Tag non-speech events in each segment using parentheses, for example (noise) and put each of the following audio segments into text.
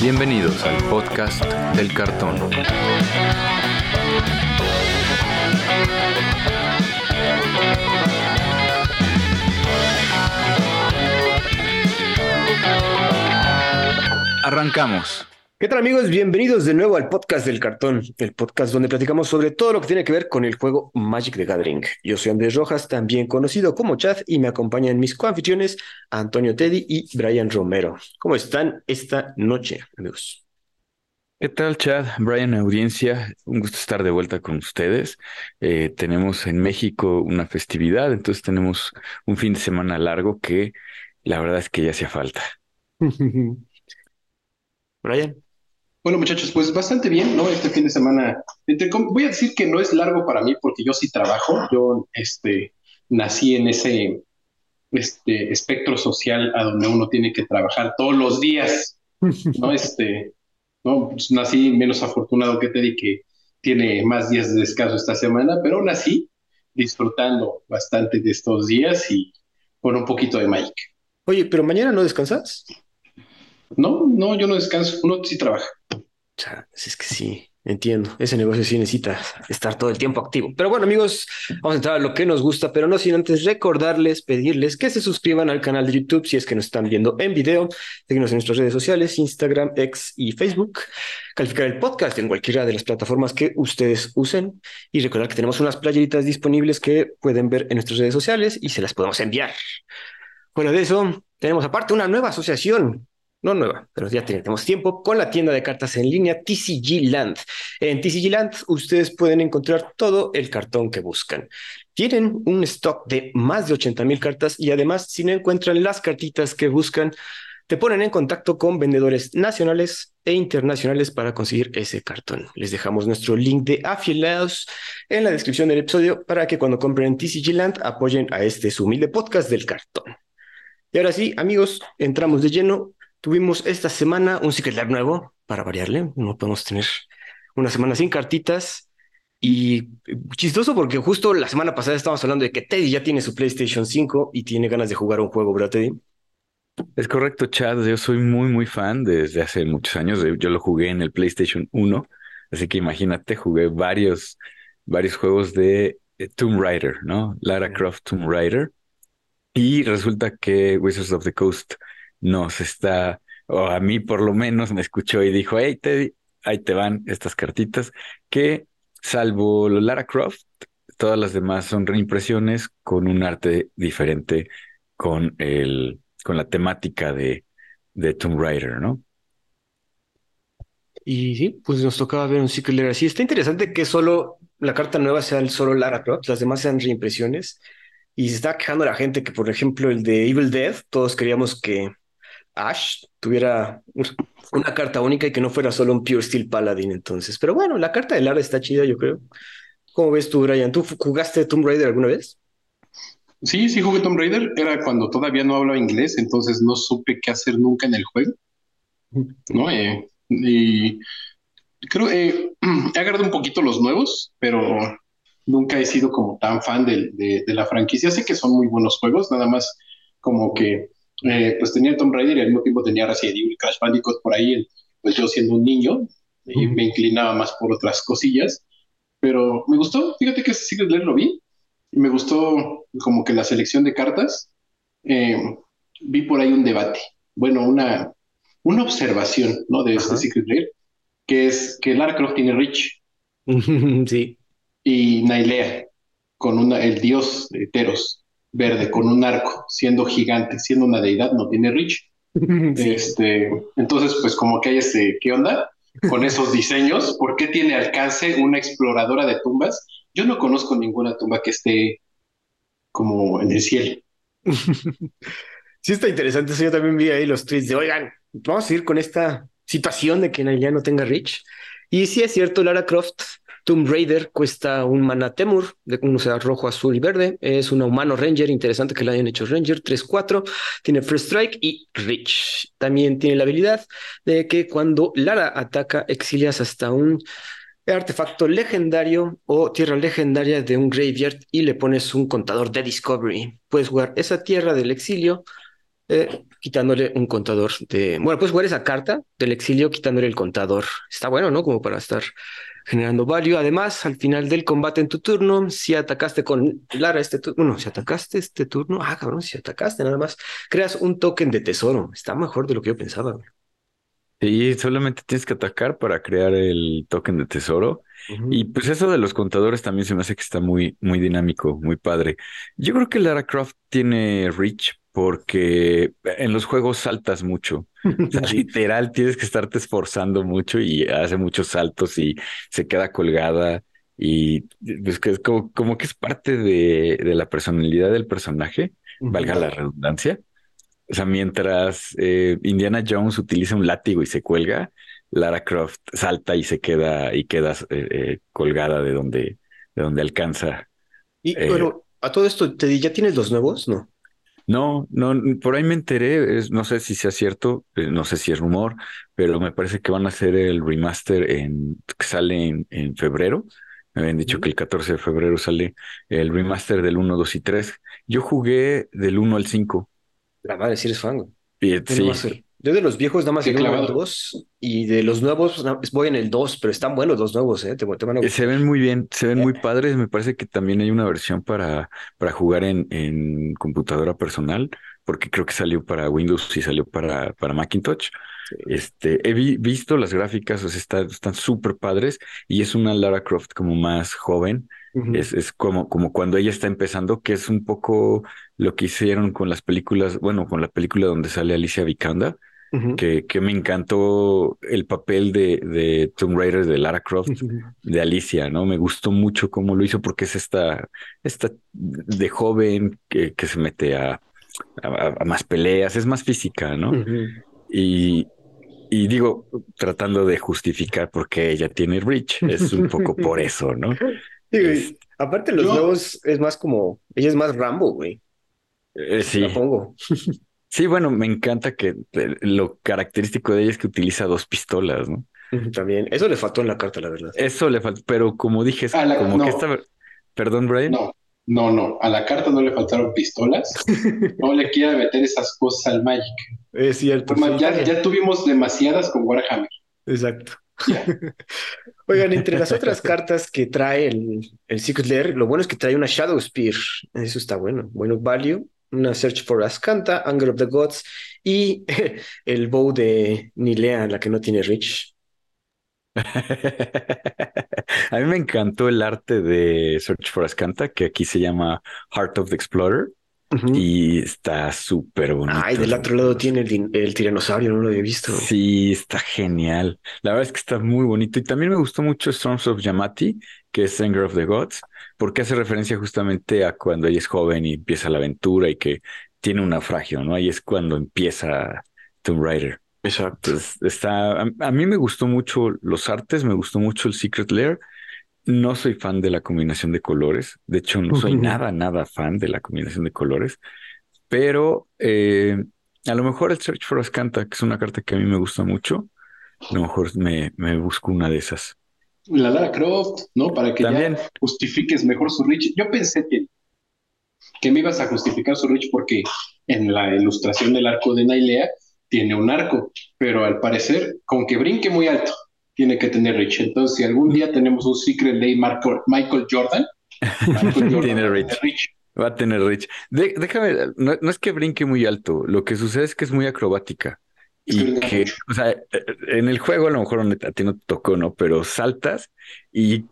Bienvenidos al podcast del cartón. Arrancamos. ¿Qué tal amigos? Bienvenidos de nuevo al podcast del cartón, el podcast donde platicamos sobre todo lo que tiene que ver con el juego Magic the Gathering. Yo soy Andrés Rojas, también conocido como Chad, y me acompañan mis coanfitriones Antonio Teddy y Brian Romero. ¿Cómo están esta noche, amigos? ¿Qué tal, Chad? Brian, audiencia, un gusto estar de vuelta con ustedes. Eh, tenemos en México una festividad, entonces tenemos un fin de semana largo que la verdad es que ya hacía falta. (laughs) Brian. Bueno, muchachos, pues bastante bien, ¿no? Este fin de semana, voy a decir que no es largo para mí porque yo sí trabajo. Yo, este, nací en ese este, espectro social a donde uno tiene que trabajar todos los días, ¿no? (laughs) Este, no, pues nací menos afortunado que Teddy que tiene más días de descanso esta semana, pero aún así disfrutando bastante de estos días y con un poquito de Mike. Oye, pero mañana no descansas. No, no, yo no descanso, uno sí trabaja. Sea, es que sí, entiendo. Ese negocio sí necesita estar todo el tiempo activo. Pero bueno, amigos, vamos a entrar a lo que nos gusta, pero no sin antes recordarles, pedirles que se suscriban al canal de YouTube si es que nos están viendo en video, síguenos en nuestras redes sociales, Instagram, X y Facebook, calificar el podcast en cualquiera de las plataformas que ustedes usen y recordar que tenemos unas playeritas disponibles que pueden ver en nuestras redes sociales y se las podemos enviar. Fuera de eso, tenemos aparte una nueva asociación no nueva, pero ya tenemos tiempo, con la tienda de cartas en línea TCG Land. En TCG Land ustedes pueden encontrar todo el cartón que buscan. Tienen un stock de más de 80 mil cartas y además si no encuentran las cartitas que buscan, te ponen en contacto con vendedores nacionales e internacionales para conseguir ese cartón. Les dejamos nuestro link de afiliados en la descripción del episodio para que cuando compren en TCG Land apoyen a este humilde podcast del cartón. Y ahora sí, amigos, entramos de lleno Tuvimos esta semana un Secret Lab nuevo, para variarle. No podemos tener una semana sin cartitas. Y chistoso porque justo la semana pasada estábamos hablando de que Teddy ya tiene su PlayStation 5 y tiene ganas de jugar un juego, ¿verdad, Teddy? Es correcto, Chad. Yo soy muy, muy fan desde hace muchos años. Yo lo jugué en el PlayStation 1. Así que imagínate, jugué varios, varios juegos de eh, Tomb Raider, ¿no? Lara Croft Tomb Raider. Y resulta que Wizards of the Coast nos está, o a mí por lo menos me escuchó y dijo, hey Teddy, ahí te van estas cartitas, que salvo Lara Croft, todas las demás son reimpresiones con un arte diferente con el, con la temática de, de Tomb Raider, ¿no? Y sí, pues nos tocaba ver un Secret Lair así. Está interesante que solo la carta nueva sea el solo Lara Croft, las demás sean reimpresiones. Y se está quejando la gente que, por ejemplo, el de Evil Dead, todos queríamos que Ash tuviera una carta única y que no fuera solo un Pure Steel Paladin entonces. Pero bueno, la carta de Lara está chida, yo creo. ¿Cómo ves tú, Brian? ¿Tú jugaste Tomb Raider alguna vez? Sí, sí jugué Tomb Raider. Era cuando todavía no hablaba inglés, entonces no supe qué hacer nunca en el juego. ¿No? Eh, y creo que eh, (clears throat) he agarrado un poquito los nuevos, pero nunca he sido como tan fan de, de la franquicia. Sé que son muy buenos juegos, nada más como que eh, pues tenía el Tomb Raider y al mismo tiempo tenía Resident Evil Crash Bandicoot por ahí, pues yo siendo un niño, y me inclinaba más por otras cosillas, pero me gustó, fíjate que Secret Lair lo vi, y me gustó como que la selección de cartas, eh, vi por ahí un debate, bueno, una, una observación, ¿no? De este Secret Lair, que es que Lara Croft tiene Rich. (laughs) sí. Y Nailea, con una, el dios de Teros verde con un arco, siendo gigante, siendo una deidad, no tiene Rich. (laughs) Este, entonces, pues como que hay este, ¿qué onda? Con esos diseños, ¿por qué tiene alcance una exploradora de tumbas? Yo no conozco ninguna tumba que esté como en el cielo. (laughs) Sí está interesante, eso yo también vi ahí los tweets de, oigan, vamos a ir con esta situación de que ya no tenga Rich. Y sí es cierto, Lara Croft Tomb Raider cuesta un mana Temur, de un sea rojo, azul y verde. Es un humano Ranger, interesante que le hayan hecho Ranger, 3-4. Tiene First Strike y Rich. También tiene la habilidad de que cuando Lara ataca, exilias hasta un artefacto legendario o tierra legendaria de un graveyard y le pones un contador de Discovery. Puedes jugar esa tierra del exilio eh, quitándole un contador de. Bueno, puedes jugar esa carta del exilio quitándole el contador. Está bueno, ¿no? Como para estar generando value. Además, al final del combate en tu turno, si atacaste con Lara este turno, bueno, si atacaste este turno, ah, cabrón, si atacaste nada más, creas un token de tesoro. Está mejor de lo que yo pensaba. Sí, solamente tienes que atacar para crear el token de tesoro. Y pues eso de los contadores también se me hace que está muy, muy dinámico, muy padre. Yo creo que Lara Croft tiene reach porque en los juegos saltas mucho. (laughs) literal, tienes que estarte esforzando mucho y hace muchos saltos y se queda colgada. Y pues que es como, como que es parte de, de la personalidad del personaje, valga la redundancia. O sea, mientras eh, Indiana Jones utiliza un látigo y se cuelga, Lara Croft salta y se queda y queda eh, eh, colgada de donde, de donde alcanza. Y bueno, a todo esto, ¿te ¿ya tienes los nuevos? No. No, no, por ahí me enteré, no sé si sea cierto, no sé si es rumor, pero me parece que van a hacer el remaster en, que sale en, febrero. Me habían dicho que el 14 de febrero sale el remaster del 1, 2 y 3. Yo jugué del 1 al 5 la madre, si eres fan, Yo de los viejos nada más el 2 y de los nuevos voy en el 2, pero están buenos los nuevos, ¿eh? eh se ven muy bien, se ven muy eh. padres. Me parece que también hay una versión para, para jugar en, en computadora personal, porque creo que salió para Windows y salió para, para Macintosh. Este, he visto las gráficas, o sea, están súper padres y es una Lara Croft como más joven es, es como, como cuando ella está empezando, que es un poco lo que hicieron con las películas, bueno, con la película donde sale Alicia Vikander, que, que me encantó el papel de, de Tomb Raider de Lara Croft, de Alicia, ¿no? Me gustó mucho cómo lo hizo porque es esta, esta de joven que, que se mete a, a, más peleas, es más física, ¿no? Y, y digo, tratando de justificar por qué ella tiene Rich, es un poco por (laughs) eso, ¿no? Sí, Aparte, los nuevos es más como. Ella es más Rambo, güey. Eh, sí. La pongo. (laughs) Sí, bueno, me encanta que eh, lo característico de ella es que utiliza dos pistolas, ¿no? También. Eso le faltó en la carta, la verdad. Eso le faltó, pero como dije, es como que esta. Perdón, Brian. No, no, no. A la carta no le faltaron pistolas. (laughs) no le quiera meter esas cosas al Magic. Es cierto. ya, ya tuvimos demasiadas con Warhammer. Exacto. (laughs) Oigan, entre las otras cartas que trae el, Secret Lair, lo bueno es que trae una Shadow Spear. Eso está bueno. Bueno, Value, una Search for Ascanta, Anger of the Gods y (laughs) el bow de Nilea, la que no tiene Rich. (laughs) A mí me encantó el arte de Search for Ascanta, que aquí se llama Heart of the Explorer. Y está súper bonito. Ay, del otro lado tiene el, tiranosaurio, no lo había visto. Sí, está genial. La verdad es que está muy bonito. Y también me gustó mucho Storms of Yamati, que es Anger of the Gods, porque hace referencia justamente a cuando ella es joven y empieza la aventura y que tiene un naufragio, ¿no? Ahí es cuando empieza Tomb Raider. Exacto. está, a, mí me gustó mucho los artes, me gustó mucho el Secret Lair. No soy fan de la combinación de colores. De hecho, no soy nada, nada fan de la combinación de colores. Pero eh, a lo mejor el Search for Ascanta, que es una carta que a mí me gusta mucho, a lo mejor me, me busco una de esas. La Lara Croft, ¿no? Para que También. justifiques mejor su reach. Yo pensé que, que me ibas a justificar su reach porque en la ilustración del arco de Nailea tiene un arco, pero al parecer, con que brinque muy alto tiene que tener Rich. Entonces, si algún día tenemos un Secret Lay Michael Jordan, (laughs) tiene Rich. Va a tener Rich. déjame, no, es que brinque muy alto, lo que sucede es que es muy acrobática. Y que, o sea, en el juego a lo mejor a ti no te tocó, ¿no? Pero saltas y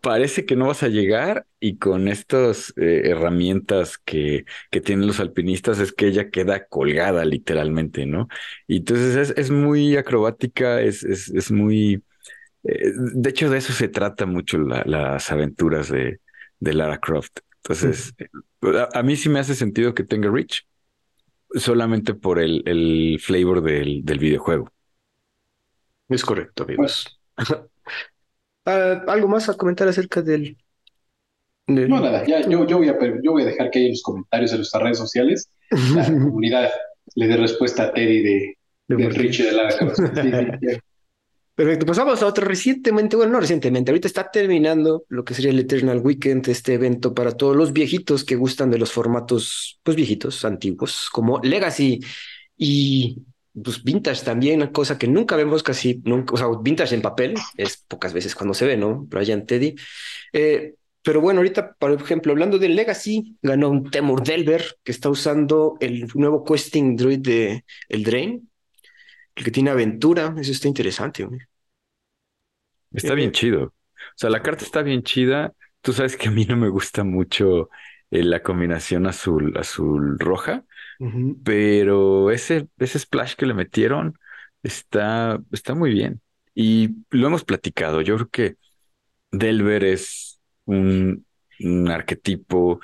parece que no vas a llegar y con estas eh, herramientas que, que tienen los alpinistas es que ella queda colgada literalmente, ¿no? Y entonces es, es muy acrobática, es, es, es muy eh, de hecho, de eso se trata mucho las aventuras de, de, Lara Croft. Entonces, eh, a, mí sí me hace sentido que tenga Rich, solamente por el, el flavor del, del videojuego. Es correcto, amigos. (laughs) Ah, ¿Algo más a comentar acerca del, No, nada, ya, yo, yo, voy a, yo voy a dejar que haya en los comentarios de nuestras redes sociales la (laughs) comunidad le dé respuesta a Teddy de, de, Rich y de Lara Croft. (laughs) Perfecto, pues vamos a otro recientemente, bueno, no recientemente, ahorita está terminando lo que sería el Eternal Weekend, este evento para todos los viejitos que gustan de los formatos, pues viejitos, antiguos, como Legacy. Y pues vintage también, una cosa que nunca vemos casi, nunca, o sea, vintage en papel, es pocas veces cuando se ve, ¿no? Brian Teddy. Eh, pero bueno, ahorita, por ejemplo, hablando de Legacy, ganó un Temur Delver que está usando el nuevo questing druid de el Drain, el que tiene aventura. Eso está interesante. Güey. Está bien chido. O sea, la carta está bien chida. Tú sabes que a mí no me gusta mucho eh, la combinación azul, azul roja, pero ese, ese splash que le metieron está, está muy bien. Y lo hemos platicado. Yo creo que Delver es un, arquetipo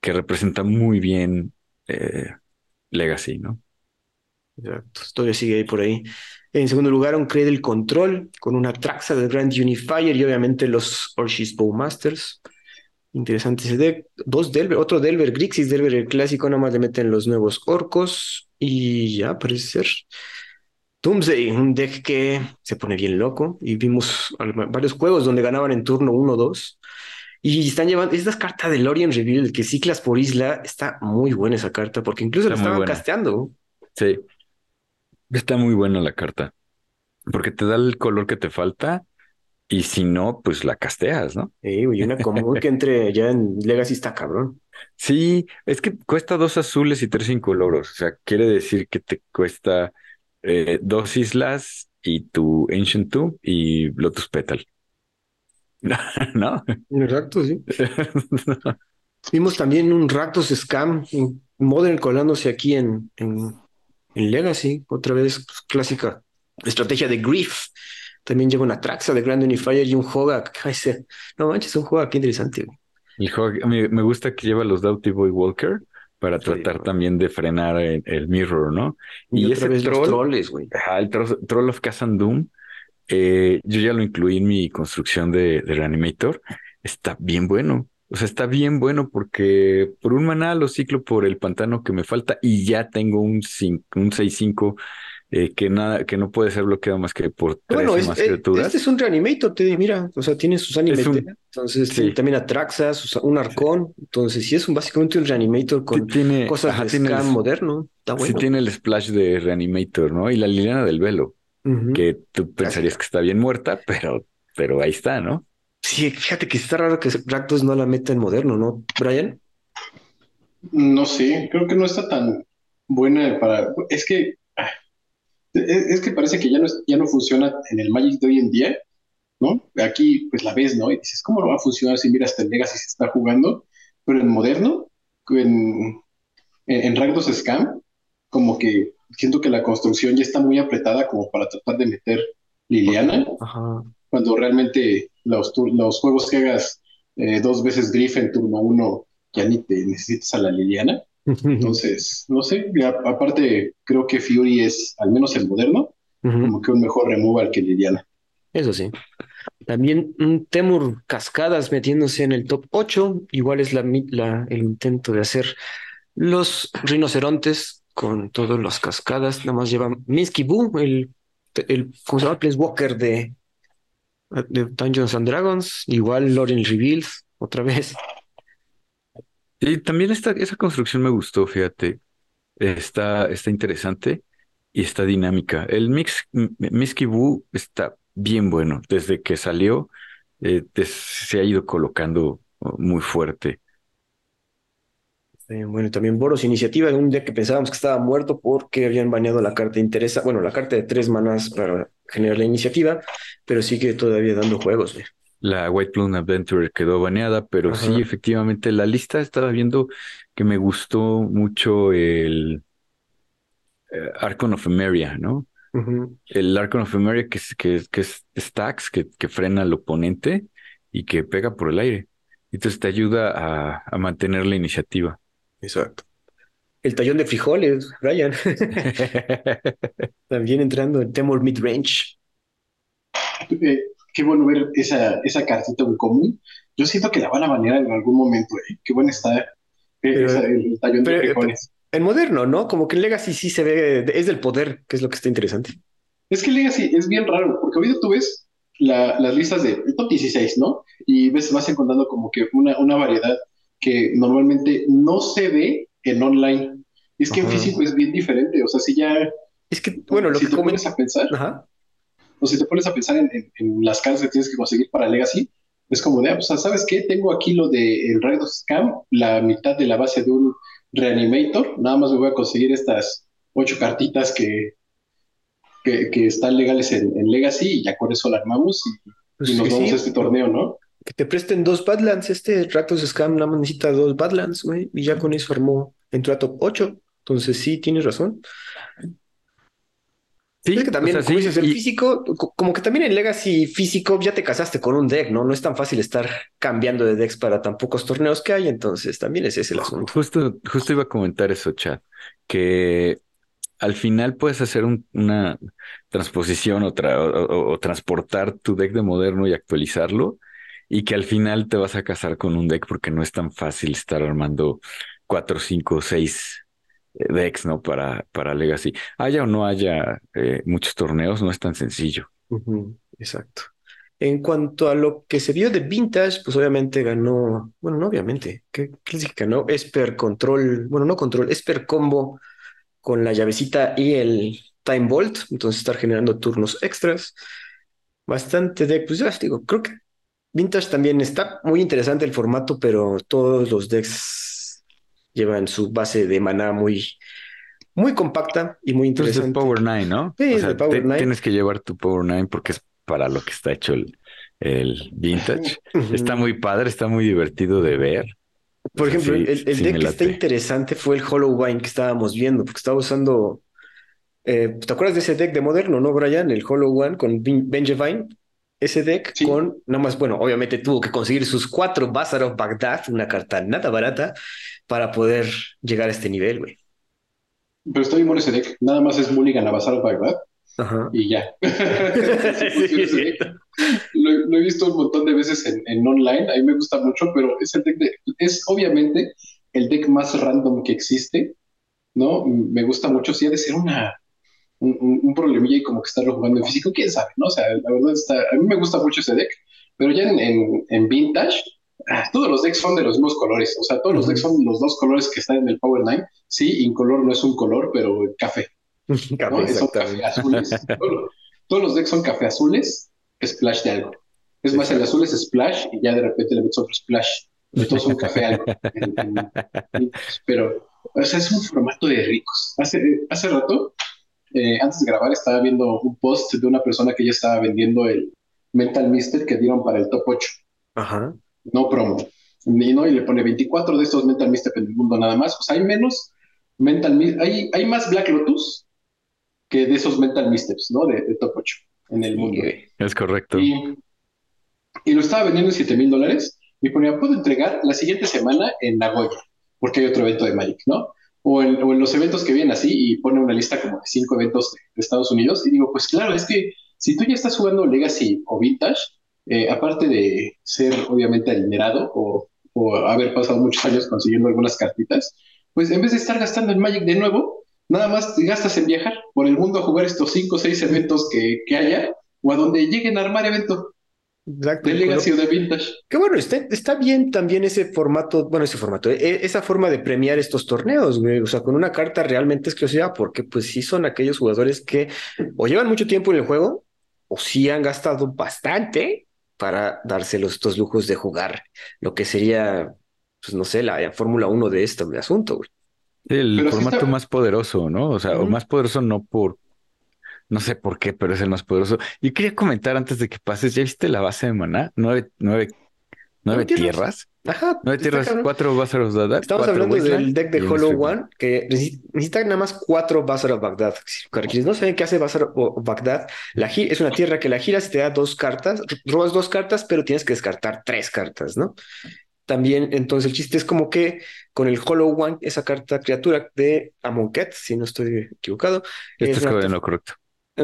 que representa muy bien eh, Legacy, ¿no? Exacto, todavía sigue ahí por ahí. En segundo lugar, un Cradle Control con una Traxa de Grand Unifier y obviamente los Orshis Bowmasters. Interesante ese deck. Dos Delver, otro Delver, Grixis Delver, el clásico, nada más le meten los nuevos orcos y ya parece ser. Doomsday, un deck que se pone bien loco y vimos varios juegos donde ganaban en turno 1-2 y están llevando, esta carta de Lorien Reveal, que ciclas por isla, está muy buena esa carta, porque incluso la estaban casteando. Sí. Está muy buena la carta. Porque te da el color que te falta. Y si no, pues la casteas, ¿no? Sí, y una (laughs) común que entre ya en Legacy está cabrón. Sí, es que cuesta dos azules y tres incoloros. O sea, quiere decir que te cuesta eh, dos islas y tu Ancient Tomb y Lotus Petal. (laughs) ¿No? Exacto, sí. (laughs) Vimos también un Rakdos Scam, Modern colándose aquí en, en, Legacy, otra vez pues, clásica estrategia de Grief. También lleva una Traxa de Grand Unifier y un Hogak. No manches, un Hogak interesante. El Hogak, me, me gusta que lleva los Doughty Boy Walker para tratar también de frenar el, mirror, ¿no? Y, ese troll, trolls, güey. el troll, of Kazandum eh, yo ya lo incluí en mi construcción de, Reanimator. Está bien bueno. O sea, está bien bueno porque por un maná lo ciclo por el pantano que me falta y ya tengo un, un 6-5 eh, que nada, que no puede ser bloqueado más que por tres bueno, más criaturas. Este es un reanimator, te mira, o sea, tiene sus animators, entonces tiene también Atraxas, un arcón, entonces sí es un, básicamente un reanimator con tiene, cosas de moderno, está bueno. Sí tiene el splash de reanimator, ¿no? Y la Liliana del velo que tú pensarías que está bien muerta, pero, pero ahí está, ¿no? Sí, fíjate que está raro que Rakdos no la meta en moderno, ¿no, Brian? No sé, creo que no está tan buena para. Es que. Ah, es, que parece que ya no, ya no funciona en el Magic de hoy en día, ¿no? Aquí, pues la ves, ¿no? Y dices, ¿cómo no va a funcionar si miras hasta el Legacy se está jugando? Pero en moderno, en, en, en Scam, como que siento que la construcción ya está muy apretada como para tratar de meter Liliana, cuando realmente los, los juegos que hagas eh, dos veces Griff en turno uno, ya ni te necesitas a la Liliana. (laughs) Entonces, no sé, aparte creo que Fury es, al menos el moderno, como que un mejor removal que Liliana. Eso sí. También un Temur Cascadas metiéndose en el top 8, igual es la, la, el intento de hacer los rinocerontes con todas las cascadas. Nada más lleva Minsky Boo, el, el ¿cómo se llama? De, de Dungeons and Dragons. Igual Loren Reveals, otra vez. Y también esta, esa construcción me gustó, fíjate. Está, está interesante y está dinámica. El mix Minsky Boo está bien bueno. Desde que salió, eh, se ha ido colocando muy fuerte. Eh, bueno, también Boros Iniciativa, un día que pensábamos que estaba muerto porque habían baneado la carta de interesa, bueno, la carta de tres manas para generar la iniciativa, pero sigue todavía dando juegos. La White Plum Adventure quedó baneada, pero sí, efectivamente, la lista estaba viendo que me gustó mucho el eh, Archon of Emeria, ¿no? El Archon of Emeria que es, que, que es stacks, que, que frena al oponente y que pega por el aire. Entonces te ayuda a, a mantener la iniciativa. Exacto. El tallón de frijoles, Brian. (laughs) También entrando en Temor Midrange. Eh, qué bueno ver esa, esa cartita en común. Yo siento que la van a banear en algún momento. ¿eh? Qué buena está eh, el tallón de frijoles. En moderno, ¿no? Como que en Legacy sí se ve, es del poder, que es lo que está interesante. Es que Legacy es bien raro, porque ahorita tú ves las listas de top 16, ¿no? Y ves, vas encontrando como que una, una variedad que normalmente no se ve en online. Es que en físico es bien diferente, o sea, si ya... Es que, bueno, lo si que te comen- pones a pensar, Ajá. o si te pones a pensar en, en- en las cartas que tienes que conseguir para Legacy, es como de, ah, o sea, ¿sabes qué? Tengo aquí lo de el Raid of Scam, la mitad de la base de un Reanimator, nada más me voy a conseguir estas ocho cartitas que, que, que están legales en, en Legacy y ya con eso la armamos y, Pues y nos vamos sí, a este torneo, ¿no? Que te presten dos Badlands. Este Rakdos Scam nada más necesita dos Badlands, güey. Y ya con eso armó, entró a top 8. Entonces sí, tienes razón. Sí, Es que también, o sea, como sí, el y- físico, co- como que también en Legacy físico ya te casaste con un deck, ¿no? No es tan fácil estar cambiando de decks para tan pocos torneos que hay, entonces también ese es el asunto. Justo, justo iba a comentar eso, Chad, que al final puedes hacer un- una transposición o, tra- o- o- o transportar tu deck de moderno y actualizarlo, y que al final te vas a casar con un deck porque no es tan fácil estar armando cuatro, cinco, seis eh, decks, ¿no? Para, para Legacy. Haya o no haya eh, muchos torneos, no es tan sencillo. Exacto. En cuanto a lo que se vio de Vintage, pues obviamente ganó, bueno, no obviamente, ¿qué, qué les ganó? Esper Control, bueno, no Control, Esper Combo con la llavecita y el Time Bolt, entonces estar generando turnos extras. Bastante deck, pues ya digo, creo que Vintage también está muy interesante el formato, pero todos los decks llevan su base de maná muy, muy compacta y muy Entonces es interesante. Power 9, ¿no? Sí, o es sea, de Power te- 9. tienes que llevar tu Power 9 porque es para lo que está hecho el, el Vintage. Está muy padre, está muy divertido de ver. Por O sea, ejemplo, sí, el, el sí deck que está interesante fue el Hollow Wine que estábamos viendo, porque estaba usando. eh, ¿te acuerdas de ese deck de moderno, no, Brian? El Hollow One con Ben- Vengevine. Ese deck Sí. con, nada más, bueno, obviamente tuvo que conseguir sus cuatro Bazaar of Baghdad, una carta nada barata, para poder llegar a este nivel, güey. Pero está bien bueno ese deck, nada más es Mulligan a Bazar of Baghdad Ajá. y ya. (laughs) Sí. (laughs) Lo, lo he visto un montón de veces en, en online, a mí me gusta mucho, pero es el deck de, es obviamente el deck más random que existe, ¿no? Me gusta mucho, sí ha de ser una, un, un- un problemilla y como que estarlo jugando en físico, quién sabe, ¿no? O sea, la verdad está, a mí me gusta mucho ese deck, pero ya en, en, en Vintage, ah, todos los decks son de los mismos colores, o sea, todos los decks son los dos colores que están en el Power 9, sí, incolor no es un color, pero café, (laughs) ¿no? Son café azules. Todo- todos los decks son café azules, splash de algo. Es más, el azul es splash y ya de repente le metes otro splash. Pero todos son café algo. (laughs) Pero, o sea, es un formato de ricos. Hace, hace rato, eh, antes de grabar, estaba viendo un post de una persona que ya estaba vendiendo el Mental Mister que dieron para el top 8. Ajá. No promo. Y, no, y le pone 24 de estos Mental Mister en el mundo nada más. O sea, hay menos Mental Mi- hay, hay más Black Lotus que de esos Mental Misters, ¿no? De, de top 8 en el mundo. Es correcto. Y, y lo estaba vendiendo en 7 mil dólares y ponía, puedo entregar la siguiente semana en Nagoya, porque hay otro evento de Magic, ¿no? O en, o en los eventos que vienen así y pone una lista como de cinco eventos de, de Estados Unidos y digo, pues claro, es que si tú ya estás jugando Legacy o Vintage, eh, aparte de ser obviamente adinerado o, o haber pasado muchos (laughs) años consiguiendo algunas cartitas, pues en vez de estar gastando en Magic de nuevo, nada más te gastas en viajar por el mundo a jugar estos cinco o seis eventos que, que haya o a donde lleguen a armar evento Exacto. de Legacy o de Vintage. Que bueno, está, está bien también ese formato, bueno, ese formato, e- esa forma de premiar estos torneos, güey, o sea, con una carta realmente exclusiva, porque pues sí son aquellos jugadores que o llevan mucho tiempo en el juego, o sí han gastado bastante para darse los, estos lujos de jugar lo que sería, pues no sé, la Fórmula 1 de este asunto, güey. El Pero sí formato está- más poderoso, ¿no? O sea, o más poderoso no por, no sé por qué, pero es el más poderoso. Yo quería comentar antes de que pases, ¿ya viste la base de maná? Nueve, nueve, nueve tierras. tierras. Ajá. Nueve tierras, cabrón. cuatro Bazaar of Dada, Estamos hablando del deck de Hollow. One, que necesi- necesita nada más cuatro Baghdad. Para quienes no saben qué hace Bazaar of Baghdad, la es una tierra que la giras y te da dos cartas, robas dos cartas, pero tienes que descartar tres cartas, ¿no? También, entonces, el chiste es como que con el Hollow One, esa carta criatura de Amonkhet, si no estoy equivocado, Esto es es correcto.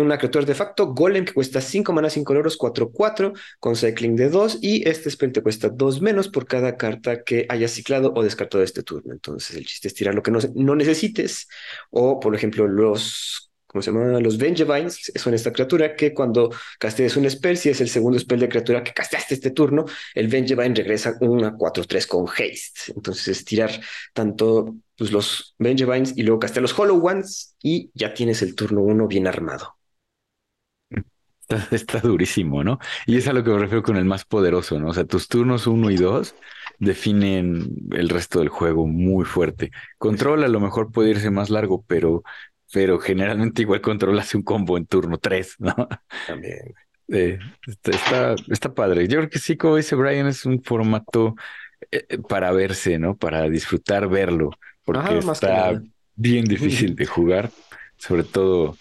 Una criatura de facto, Golem, que cuesta 5 manas, 5 euros, 4-4, con cycling de 2, y este spell te cuesta 2 menos por cada carta que hayas ciclado o descartado este turno. Entonces, el chiste es tirar lo que no, no necesites, o por ejemplo, los ¿cómo se llama? Los Vengevines son esta criatura que cuando castees un spell, si es el segundo spell de criatura que casteaste este turno, el Vengevine regresa una 4-3 con haste. Entonces es tirar tanto pues, los Vengevines y luego castear los Hollow Ones y ya tienes el turno 1 bien armado. (laughs) Está, durísimo, ¿no? Y es a lo que me refiero con el más poderoso, ¿no? O sea, tus turnos 1 y 2 definen el resto del juego muy fuerte. Control a lo mejor puede irse más largo, pero pero generalmente igual controlas un combo en turno 3, ¿no? También. (laughs) Eh, está, está, padre. Yo creo que sí, como dice Brian, es un formato eh, eh, para verse, ¿no? Para disfrutar verlo, porque está bien difícil de jugar, sobre todo,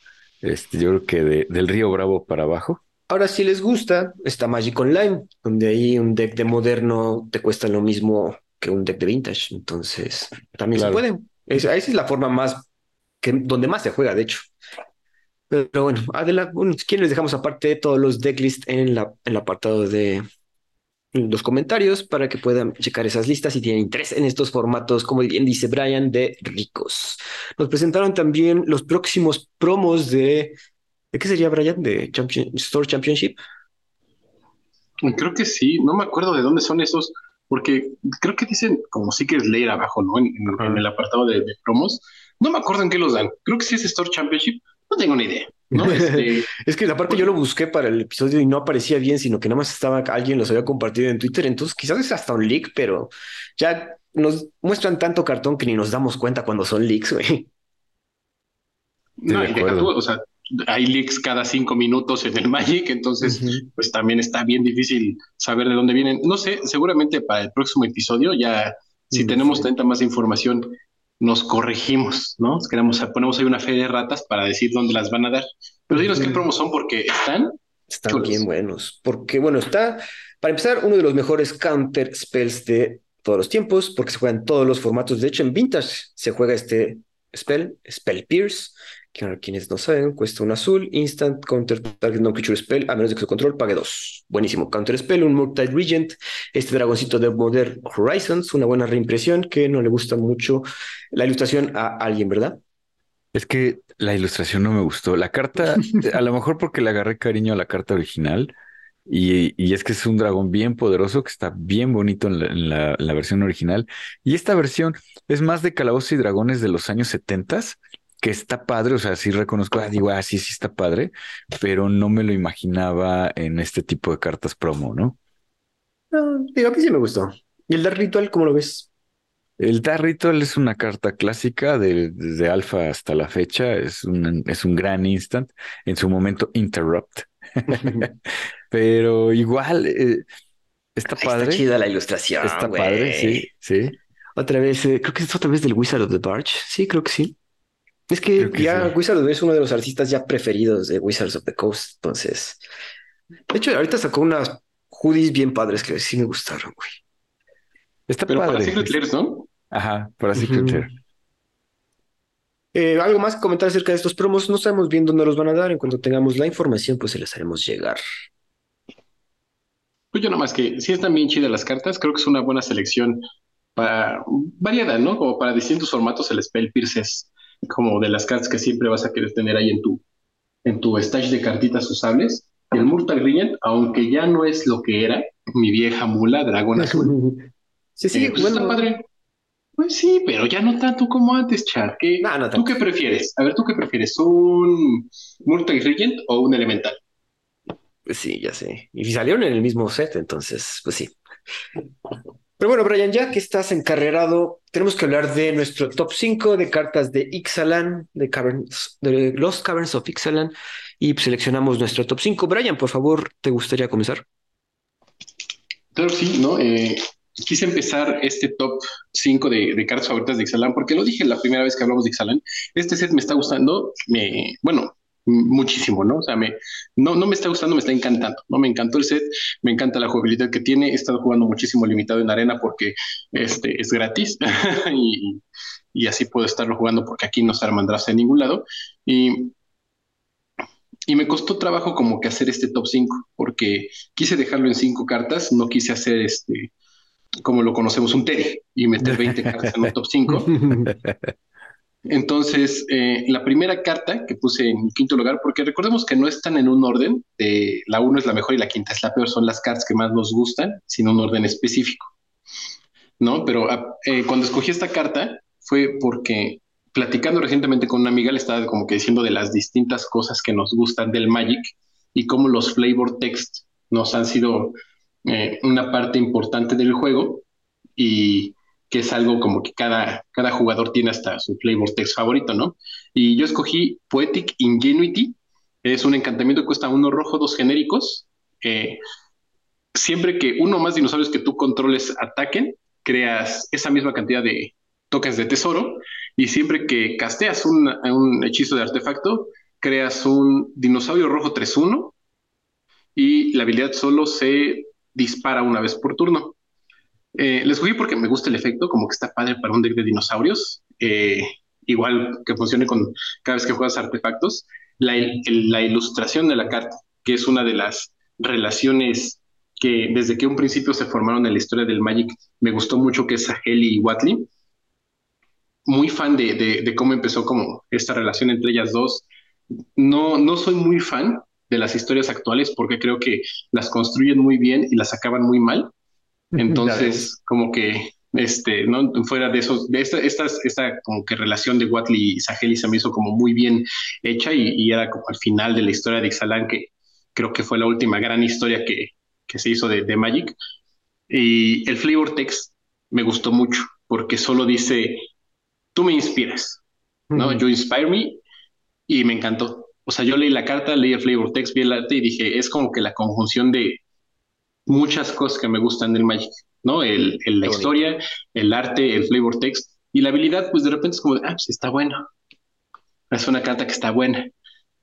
este, yo creo que de, del Río Bravo para abajo. Ahora, si les gusta, está Magic Online, donde ahí un deck de moderno te cuesta lo mismo que un deck de vintage, entonces también se puede. esa es la forma más que, donde más se juega, de hecho. Pero bueno, adelante, bueno, ¿quién les dejamos aparte de todos los decklists en, la, en el apartado de los comentarios para que puedan checar esas listas si tienen interés en estos formatos, como bien dice Brian, de ricos. Nos presentaron también los próximos promos de, ¿de qué sería Brian? ¿De Champion, Store Championship? Creo que sí, no me acuerdo de dónde son esos, porque creo que dicen como sí que es leer abajo, ¿no? En, el apartado de promos no me acuerdo en qué los dan. Creo que sí es Store Championship. No tengo ni idea. (laughs) Este, es que aparte yo lo busqué para el episodio y no aparecía bien, sino que nada más estaba alguien los había compartido en Twitter. Entonces quizás es hasta un leak, pero ya nos muestran tanto cartón que ni nos damos cuenta cuando son leaks, güey. No, o sea, hay leaks cada cinco minutos en el Magic, entonces pues también está bien difícil saber de dónde vienen. No sé, seguramente para el próximo episodio ya, si mm, tenemos tanta más información, nos corregimos, ¿no? Queremos, ponemos ahí una fe de ratas para decir dónde las van a dar. Pero dinos qué promos son porque están. Están bien buenos. Porque, bueno, está, para empezar, uno de los mejores counter spells de todos los tiempos, porque se juega en todos los formatos. De hecho, en Vintage se juega este spell, Spell Pierce, que quienes no saben, cuesta un azul, instant, counter, target no creature spell, a menos de que su control pague dos. Buenísimo, counter spell, un multi Regent, este dragoncito de Modern Horizons, una buena reimpresión que no le gusta mucho la ilustración a alguien, ¿verdad? Es que la ilustración no me gustó. La carta, (laughs) a lo mejor porque le agarré cariño a la carta original, y, y, es que es un dragón bien poderoso que está bien bonito en la, la, versión original. Y esta versión es más de calabozos y dragones de los años 70 que está padre, o sea, sí reconozco, ah, digo, ah, sí, sí está padre, pero no me lo imaginaba en este tipo de cartas promo, ¿no? No, digo, a mí sí me gustó. ¿Y el Dark Ritual, cómo lo ves? El Dark Ritual es una carta clásica de, desde alfa hasta la fecha, es un, es un gran instant, en su momento interrupt, (laughs) pero igual eh, está padre. Está chida la ilustración. Está padre, sí, sí. Otra vez, eh, creo que es otra vez del Wizard of the Barge, sí, creo que sí. Es que, ya Wizards es uno de los artistas ya preferidos de Wizards of the Coast. Entonces, de hecho, ahorita sacó unas hoodies bien padres que sí me gustaron, güey. Está Pero padre. para Secret Lair, ¿no? Ajá, para Secret Lair. Eh, algo más que comentar acerca de estos promos. No sabemos bien dónde los van a dar. En cuanto tengamos la información, pues se les haremos llegar. Pues yo nomás que si están bien chidas las cartas. Creo que es una buena selección para variada, ¿no? Como para distintos formatos. El Spell Pierce es como de las cartas que siempre vas a querer tener ahí en tu, en tu stash de cartitas usables. El Regent, aunque ya no es lo que era, mi vieja mula, dragón azul. (laughs) Sí, sí, eh, pues bueno. padre. Pues sí, pero ya no tanto como antes, Char. ¿Tú qué prefieres? A ver, ¿tú qué prefieres? ¿Un Regent o un Elemental? Pues sí, ya sé. Y salieron en el mismo set, entonces, pues sí. Pero bueno, Brian, ya que estás encarrerado, tenemos que hablar de nuestro top 5 de cartas de Ixalan, de, Caverns, de los Caverns of Ixalan, y seleccionamos nuestro top 5. Brian, por favor, ¿te gustaría comenzar? Claro, sí, ¿no? Eh, quise empezar este top 5 de, cartas favoritas de Ixalan, porque lo dije la primera vez que hablamos de Ixalan. Este set me está gustando, me, bueno, muchísimo, ¿no? O sea, me, no, no me está gustando, me está encantando, ¿no? Me encantó el set, me encanta la jugabilidad que tiene, he estado jugando muchísimo limitado en arena porque este, es gratis (laughs) y, y, así puedo estarlo jugando porque aquí no se arman en ningún lado. Y, y me costó trabajo como que hacer este top 5 porque quise dejarlo en 5 cartas, no quise hacer este, como lo conocemos, un Teddy y meter 20 cartas en un top 5. (laughs) Entonces, eh, la primera carta que puse en quinto lugar, porque recordemos que no están en un orden, de la uno es la mejor y la quinta es la peor, son las cartas que más nos gustan, sin un orden específico. ¿No? Pero ah, eh, cuando escogí esta carta fue porque platicando recientemente con una amiga le estaba como que diciendo de las distintas cosas que nos gustan del Magic y cómo los flavor text nos han sido eh, una parte importante del juego y que es algo como que cada, cada jugador tiene hasta su flavor text favorito, ¿no? Y yo escogí Poetic Ingenuity, es un encantamiento que cuesta uno rojo, dos genéricos. Eh, siempre que uno más dinosaurios que tú controles ataquen, creas esa misma cantidad de tokens de tesoro y siempre que casteas un, un hechizo de artefacto, creas un dinosaurio rojo 3-1 y la habilidad solo se dispara una vez por turno. Eh, les escogí porque me gusta el efecto, como que está padre para un deck de dinosaurios. Eh, igual que funcione con cada vez que juegas artefactos. La, ilustración de la carta, que es una de las relaciones que desde que un principio se formaron en la historia del Magic, me gustó mucho, que es Sahel y Watley. Muy fan de, de, de, cómo empezó como esta relación entre ellas dos. No, no soy muy fan de las historias actuales porque creo que las construyen muy bien y las acaban muy mal entonces, como que, este, ¿no? Fuera de eso, de esta, esta, esta como que relación de Watley y Saheli se me hizo como muy bien hecha y, era como al final de la historia de Ixalan, que creo que fue la última gran historia que, que se hizo de, de Magic. Y el flavor text me gustó mucho porque solo dice, tú me inspiras, ¿no? You inspire me y me encantó. O sea, yo leí la carta, leí el flavor text, vi el arte y dije, es como que la conjunción de, muchas cosas que me gustan del Magic, ¿no? El, la historia, el arte, el flavor text y la habilidad, pues de repente es como, ah, pues está bueno. Es una carta que está buena.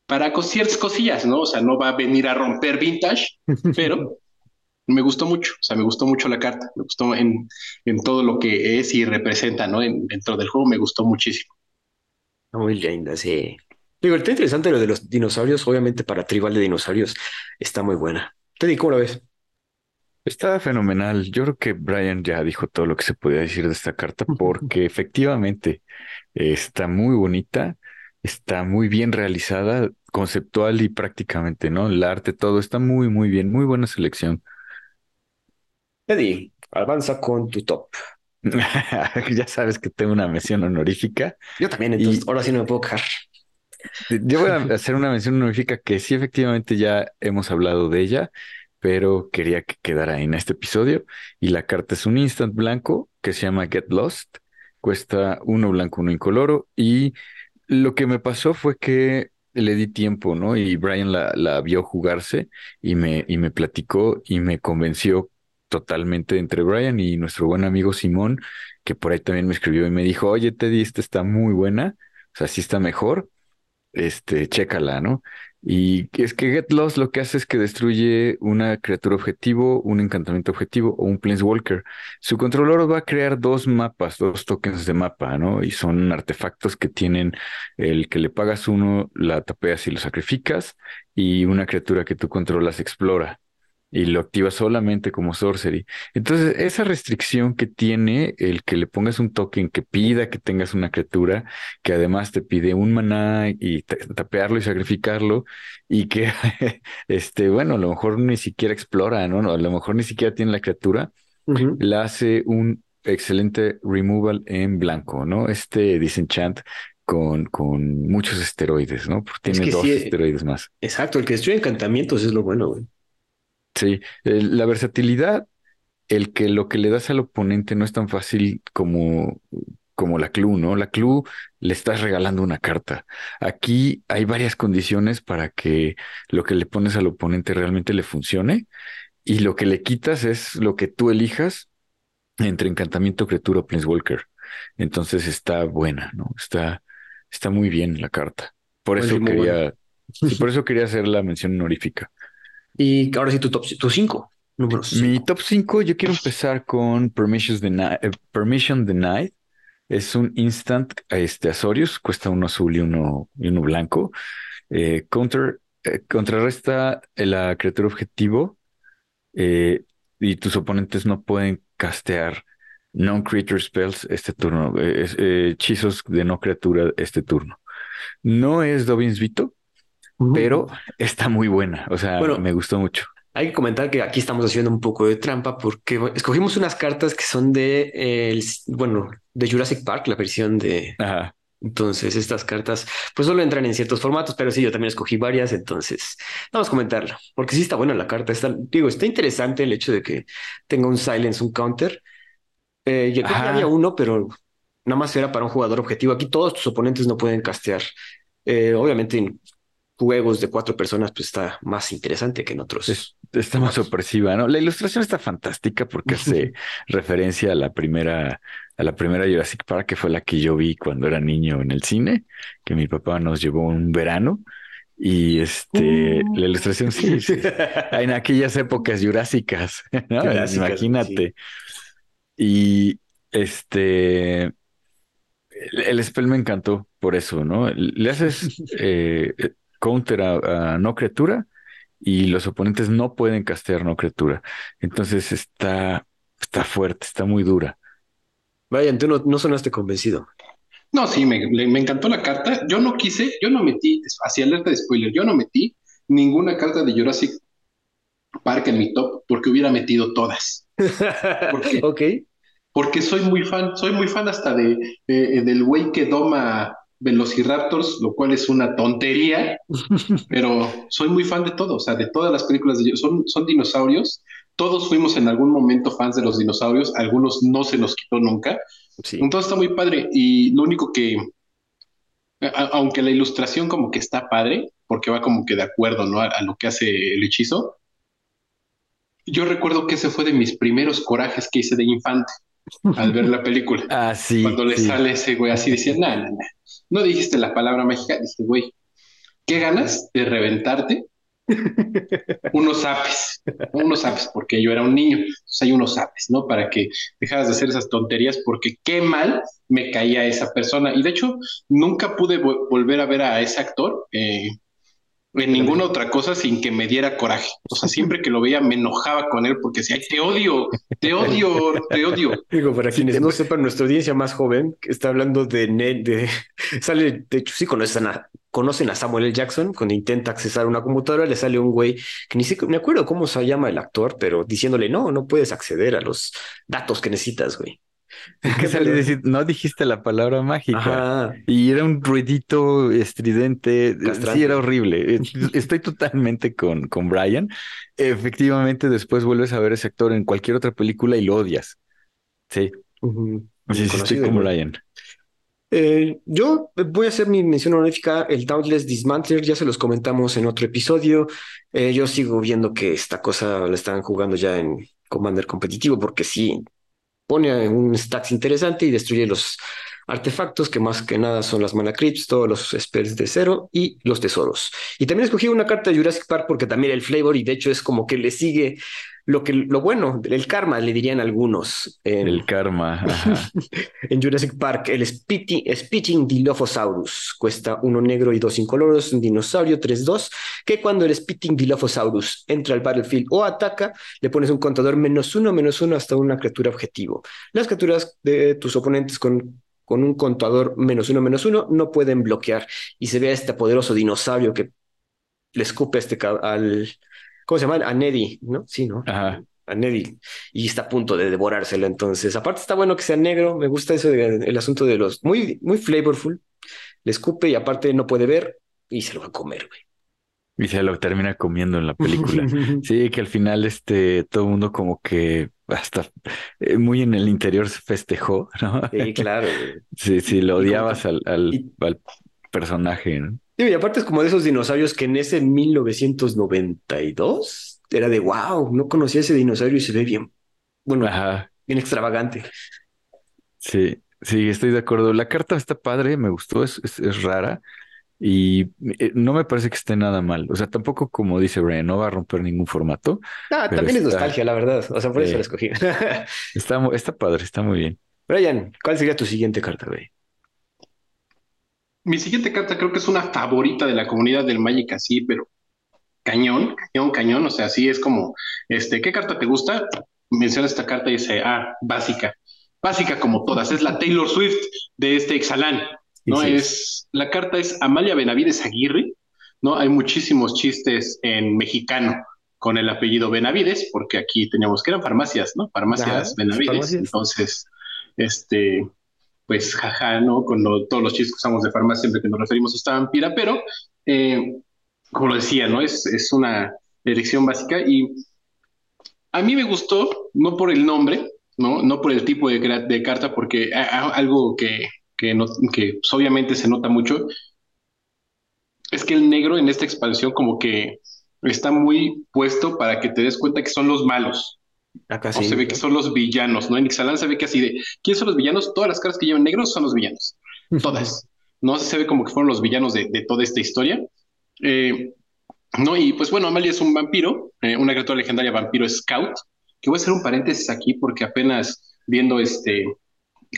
Para ciertas cosillas, ¿no? O sea, no va a venir a romper vintage, (laughs) pero me gustó mucho, o sea, me gustó mucho la carta, me gustó en, en todo lo que es y representa, ¿no? En, dentro del juego me gustó muchísimo. Muy linda, sí. Digo, está interesante lo de los dinosaurios, obviamente para Tribal de Dinosaurios está muy buena. Teddy, ¿cómo la ves? Está fenomenal. Yo creo que Brian ya dijo todo lo que se podía decir de esta carta porque efectivamente está muy bonita, está muy bien realizada, conceptual y prácticamente, ¿no? El arte, todo está muy, muy bien, muy buena selección. Eddie, avanza con tu top. (laughs) ya sabes que tengo una mención honorífica. Yo también, entonces ahora sí no me puedo quejar. Yo voy a (laughs) hacer una mención honorífica que sí, efectivamente ya hemos hablado de ella pero quería que quedara en este episodio. Y la carta es un instant blanco que se llama Get Lost. Cuesta uno blanco, uno incoloro. Y lo que me pasó fue que le di tiempo, ¿no? Y Brian la, la vio jugarse y me, y me platicó y me convenció totalmente entre Brian y nuestro buen amigo Simón, que por ahí también me escribió y me dijo, oye, Teddy, esta está muy buena, o sea, sí está mejor, este, chécala, ¿no? Y es que Get Lost lo que hace es que destruye una criatura objetivo, un encantamiento objetivo o un Planeswalker. Su controlador va a crear dos mapas, dos tokens de mapa, ¿no? Y son artefactos que tienen el que le pagas uno, la tapeas y lo sacrificas, y una criatura que tú controlas explora y lo activa solamente como sorcery. Entonces, esa restricción que tiene el que le pongas un token que pida que tengas una criatura, que además te pide un maná y tapearlo y sacrificarlo, y que, (laughs) este, bueno, a lo mejor ni siquiera explora, ¿no? A lo mejor ni siquiera tiene la criatura, la hace un excelente removal en blanco, ¿no? Este disenchant con, con muchos esteroides, ¿no? Porque tiene dos esteroides más. Exacto, el que destruye encantamientos es lo bueno, güey. Sí, la versatilidad, el que lo que le das al oponente no es tan fácil como, como la clue, ¿no? La clue le estás regalando una carta. Aquí hay varias condiciones para que lo que le pones al oponente realmente le funcione y lo que le quitas es lo que tú elijas entre encantamiento, criatura o planeswalker. Entonces está buena, ¿no? Está, está muy bien la carta. Por eso quería, por (laughs) eso quería hacer la mención honorífica. Y ahora sí, tu top, tu 5. Mi top 5, yo quiero empezar con Permission Denied. Eh, Permission Denied. Es un instant este, Azorius, cuesta uno azul y uno, y uno blanco. Eh, counter, eh, contrarresta la criatura objetivo y tus oponentes no pueden castear Non-creature spells este turno. eh, eh, hechizos de no criatura este turno. No es Dobbins Vito, pero está muy buena. O sea, Bueno. me gustó mucho. Hay que comentar que aquí estamos haciendo un poco de trampa porque escogimos unas cartas que son de, eh, el- bueno, de Jurassic Park, la versión de... Ajá. Entonces, estas cartas pues solo entran en ciertos formatos, pero sí, yo también escogí varias, entonces vamos a comentarlo, porque sí está buena la carta. Está, digo, está interesante el hecho de que tenga un silence, un counter. Eh, creo que había uno, pero nada más era para un jugador objetivo. Aquí todos tus oponentes no pueden castear. Eh, obviamente en juegos de cuatro personas pues está más interesante que en otros. Es- está más opresiva, ¿no? La ilustración está fantástica porque (laughs) hace referencia a la primera, a la primera Jurassic Park, que fue la que yo vi cuando era niño en el cine, que mi papá nos llevó un verano. Y este, Uh. la ilustración sí, sí. (laughs) En aquellas épocas jurásicas, (laughs) ¿no? Jurásicas, Imagínate. Y este, el, el spell me encantó por eso, ¿no? Le haces eh, counter a, a no criatura y los oponentes no pueden castear no criatura. Entonces está, está fuerte, está muy dura. Brian, tú no, no sonaste convencido. No, sí, me, encantó la carta. Yo no quise, yo no metí, hacia alerta de spoiler, yo no metí ninguna carta de Jurassic Park en mi top porque hubiera metido todas. (laughs) qué? Ok. Porque soy muy fan, soy muy fan hasta de, de- del güey que doma Velociraptors, lo cual es una tontería, (laughs) pero soy muy fan de todo, o sea, de todas las películas de son, son dinosaurios. Todos fuimos en algún momento fans de los dinosaurios, algunos no se nos quitó nunca. Sí. Entonces está muy padre y lo único que, a- aunque la ilustración como que está padre, porque va como que de acuerdo, ¿no? A, a lo que hace el hechizo. Yo recuerdo que ese fue de mis primeros corajes que hice de infante al ver la película. (laughs) Ah, sí. Cuando le sí. sale ese güey así, decía, no, no, no, no dijiste la palabra mágica, dije, güey, qué ganas de reventarte (laughs) unos apes, unos apes, porque yo era un niño, entonces hay unos apes, ¿no? Para que dejaras de hacer esas tonterías, porque qué mal me caía esa persona. Y de hecho, nunca pude vo- volver a ver a ese actor eh, en ninguna otra cosa sin que me diera coraje. O sea, siempre que lo veía me enojaba con él porque decía, "Ay, te odio, te odio, te odio. (laughs) Digo, para quienes no sepan, nuestra audiencia más joven que está hablando de de (laughs) sale, de hecho, sí conocen a, conocen a Samuel L. Jackson cuando intenta accesar una computadora, le sale un güey que ni siquiera me acuerdo cómo se llama el actor, pero diciéndole no, no puedes acceder a los datos que necesitas, güey. Que salí a decir, no dijiste la palabra mágica. Ajá. Y era un ruidito estridente. Castrante. Sí, era horrible. Eh, (laughs) Estoy totalmente con, con Brian. Efectivamente, después vuelves a ver ese actor en cualquier otra película y lo odias. Sí, sí, sí, estoy con. Brian. Eh, yo voy a hacer mi mención honorífica, el Dauntless Dismantler, ya se los comentamos en otro episodio. Eh, yo sigo viendo que esta cosa la están jugando ya en Commander competitivo porque sí, pone un stacks interesante y destruye los artefactos que más que nada son las mana creeps, todos los spells de cero y los tesoros. Y también escogí una carta de Jurassic Park porque también el flavor y de hecho es como que le sigue lo que lo bueno, el karma le dirían algunos. en- El karma. ajá. (laughs) en Jurassic Park, el Spitting, Dilophosaurus cuesta uno negro y dos incoloros, un dinosaurio 3-2, que cuando el Spitting Dilophosaurus entra al battlefield o ataca, le pones un contador menos uno, menos uno hasta una criatura objetivo. Las criaturas de tus oponentes con, con un contador menos uno, menos uno no pueden bloquear y se ve a este poderoso dinosaurio que le escupe este al... ¿Cómo se llama? A Neddy, ¿no? Sí, ¿no? Ajá. a Neddy y está a punto de devorárselo. Entonces, aparte está bueno que sea negro. Me gusta eso de- el asunto de los muy, muy flavorful. Le escupe y aparte no puede ver y se lo va a comer, Y se lo termina comiendo en la película. güey. (laughs) Sí, que al final este todo el mundo como que hasta eh, muy en el interior se festejó, ¿no? Sí, claro. güey. (laughs) Sí, sí, lo odiabas al, al, y- al personaje, ¿no? Y aparte es como de esos dinosaurios que en ese 1992 era de wow, no conocía ese dinosaurio y se ve bien, bueno, Ajá, bien extravagante. sí, sí, estoy de acuerdo. La carta está padre, me gustó, es, es, es rara y eh, no me parece que esté nada mal. O sea, tampoco como dice Brian, no va a romper ningún formato. Ah, también es nostalgia, la verdad. O sea, por eso la escogí. (laughs) Está, está padre, está muy bien. Brian, ¿cuál sería tu siguiente carta, güey? Mi siguiente carta creo que es una favorita de la comunidad del Magic así, pero cañón, cañón, cañón. O sea, así es como, este, ¿qué carta te gusta? Menciona esta carta y dice, ah, básica. básica como todas, es la Taylor Swift de este Ixalan, ¿no? Es, la carta es Amalia Benavides Aguirre, ¿no? Hay muchísimos chistes en mexicano con el apellido Benavides, porque aquí teníamos que eran farmacias, ¿no? Farmacias Benavides. Entonces, este, pues jaja, ¿no? Con todos los chistes que usamos de farmacia siempre que nos referimos a esta vampira, pero eh, como lo decía, ¿no? Es, es una elección básica y a mí me gustó, no por el nombre, no, no por el tipo de, carta, porque algo que, que, no, que pues, obviamente se nota mucho es que el negro en esta expansión como que está muy puesto para que te des cuenta que son los malos. Acá sí, o se ve que son los villanos, ¿no? En Ixalan se ve que así de, ¿quiénes son los villanos? Todas las caras que llevan negros son los villanos. Todas. No se ve como que fueron los villanos de, de toda esta historia. Eh, no, y pues bueno, Amalia es un vampiro, eh, una criatura legendaria vampiro scout, que voy a hacer un paréntesis aquí porque apenas viendo este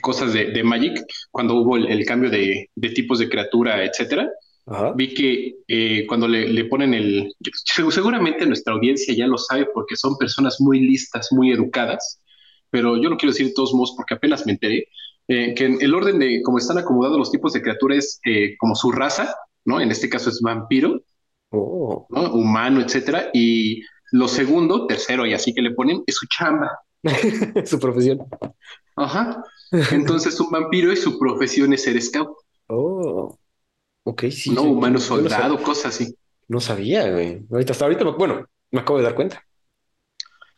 cosas de, Magic, cuando hubo el, cambio de, de, tipos de criatura, etcétera, Vi que eh, cuando le, ponen el... (laughs) Seguramente nuestra audiencia ya lo sabe porque son personas muy listas, muy educadas, pero yo lo quiero decir de todos modos porque apenas me enteré, eh, que en el orden de cómo están acomodados los tipos de criaturas eh, como su raza, ¿no? En este caso es vampiro, oh. humano, etcétera, y lo segundo, tercero y así que le ponen es su chamba. (laughs) su profesión. Ajá. (laughs) Entonces un vampiro y su profesión es ser scout. Oh. Ok, sí. No, humano soldado, cosas así. No sabía, güey. Ahorita, hasta ahorita, bueno, me acabo de dar cuenta.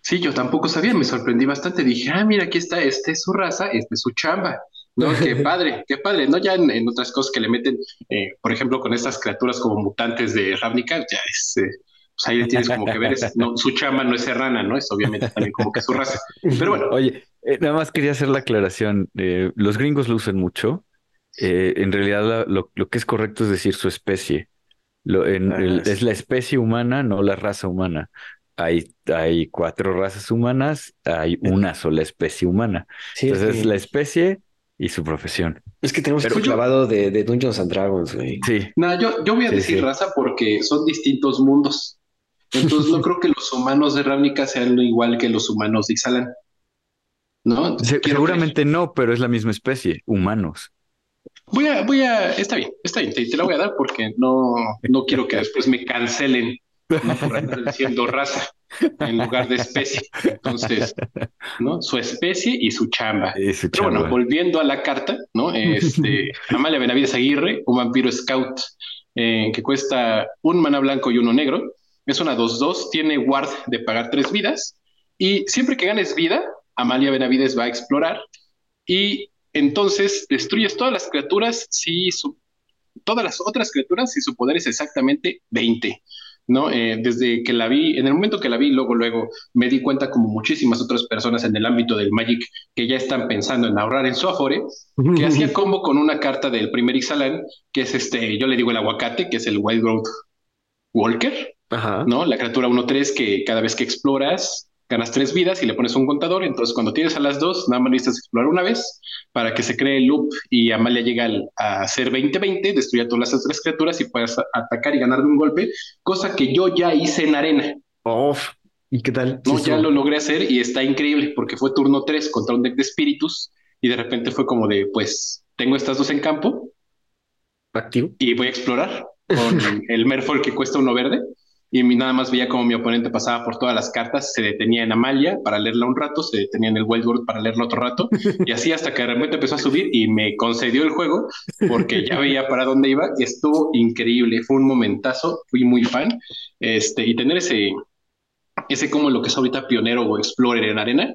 Sí, yo tampoco sabía, me sorprendí bastante. Dije, ah, mira, aquí está, este es su raza, este es su chamba. No, (laughs) qué padre, qué padre. No, ya en, otras cosas que le meten, eh, por ejemplo, con estas criaturas como mutantes de Ravnica, ya es, eh, pues ahí tienes como que ver, no, su chamba no es serrana, ¿no? Es obviamente también como que su raza. Pero bueno. Oye, eh, nada más quería hacer la aclaración. los gringos lo usan mucho eh, en realidad lo, que es correcto es decir su especie. Lo, en, ah, es la especie humana, no la raza humana. Hay, hay cuatro razas humanas, hay una sola especie humana. Entonces es la especie y su profesión. Es que tenemos el clavado de, de, Dungeons and Dragons, güey. Sí. No, yo, yo voy a decir raza porque son distintos mundos. Entonces no (laughs) creo que los humanos de Ravnica sean igual que los humanos de Ixalan. ¿No? seguramente no, pero es la misma especie, humanos. Voy a, voy a, está bien, está bien, te, la voy a dar porque no, no quiero que después me cancelen por estar diciendo raza en lugar de especie. Entonces, ¿no? Su especie y su chamba. Pero bueno, volviendo a la carta, ¿no? Este, (laughs) Amalia Benavides Aguirre, un vampiro scout eh, que cuesta un mana blanco y uno negro. Es una 2-2, tiene guard de pagar tres vidas. Y siempre que ganes vida, Amalia Benavides va a explorar. Y entonces destruyes todas las criaturas si su, todas las otras criaturas si su poder es exactamente 20. ¿no? Eh, desde que la vi, en el momento que la vi, luego, luego me di cuenta como muchísimas otras personas en el ámbito del Magic que ya están pensando en ahorrar en su Afore, que (laughs) hacía combo con una carta del primer Ixalan, que es este, yo le digo el aguacate, que es el Wild Growth Walker, ¿no? La criatura 1-3 que cada vez que exploras ganas tres vidas y le pones un contador. Entonces, cuando tienes a las dos, nada más necesitas explorar una vez para que se cree el loop y Amalia llega a ser 20-20, destruya todas las tres criaturas y puedas atacar y ganar de un golpe, cosa que yo ya hice en arena. ¿y qué tal? No, ya lo logré hacer y está increíble porque fue turno 3 contra un deck de espíritus y de repente fue como de, pues, tengo estas dos en campo. Activo. Y voy a explorar con (laughs) el Merfolk que cuesta uno verde y nada más veía como mi oponente pasaba por todas las cartas, se detenía en Amalia para leerla un rato, se detenía en el Wildwood para leerla otro rato, (laughs) y así hasta que de repente empezó a subir y me concedió el juego porque ya veía para dónde iba y estuvo increíble, fue un momentazo, fui muy fan, este, y tener ese, ese como lo que es ahorita pionero o explorer en arena,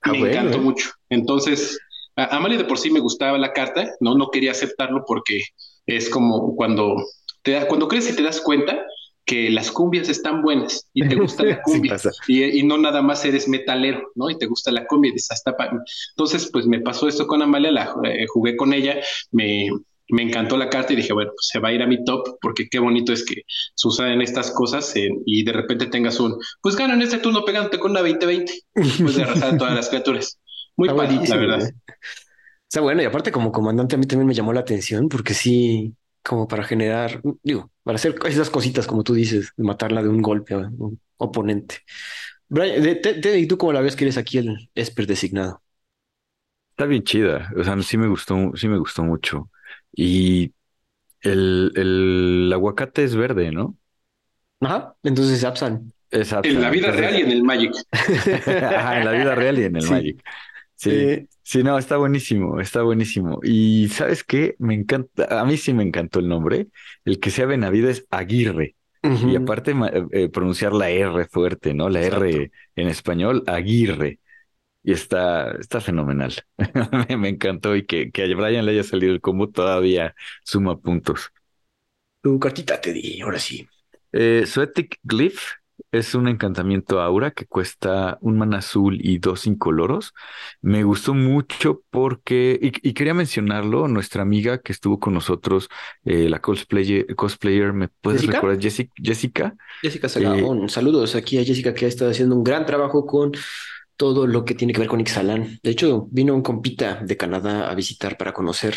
ah, me encantó mucho. Entonces, a Amalia de por sí me gustaba la carta, no, no quería aceptarlo porque es como cuando te cuando crees y te das cuenta que las cumbias están buenas y te gusta la (laughs) cumbia y, no nada más eres metalero, ¿no? Y te gusta la cumbia y dices, hasta entonces pues me pasó esto con Amalia, la eh, jugué con ella, me, me encantó la carta y dije, bueno, pues se va a ir a mi top porque qué bonito es que sucedan estas cosas y de repente tengas un, pues gano en este turno pegándote con una 20-20, pues de arrasar a todas las criaturas. Muy padre, la verdad. Está bueno, y aparte como comandante a mí también me llamó la atención porque sí, como para generar, digo, para hacer esas cositas como tú dices, de matarla de un golpe a un oponente. Brian, ¿y tú cómo la ves que eres aquí el Esper designado? Está bien chida. O sea, sí me gustó, sí me gustó mucho. Y el, el aguacate es verde, ¿no? Ajá, entonces Absan. Exacto. En la vida real y en el Magic. (laughs) Ajá, en la vida real y en el (laughs) Sí. Magic. Sí, Eh, sí, no, está buenísimo, está buenísimo. Y ¿sabes qué? Me encanta, a mí sí me encantó el nombre. El que sea Benavides Aguirre. ujú. Y aparte ma- eh, pronunciar la R fuerte, ¿no? La R en español, Aguirre. Y está, está fenomenal. (laughs) Me, me encantó y que, que a Brian le haya salido el combo todavía suma puntos. Tu cartita te di, ahora sí. Eh, Suetic Glyph es un encantamiento aura que cuesta un mana azul y dos incoloros. Me gustó mucho porque, y, y quería mencionarlo, nuestra amiga que estuvo con nosotros, eh, la cosplayer, cosplayer, ¿me puedes ¿Jessica? recordar? Jessica, Jessica. Jessica Sagabón, saludos aquí a Jessica que ha estado haciendo un gran trabajo con todo lo que tiene que ver con Ixalan. De hecho, vino un compita de Canadá a visitar para conocer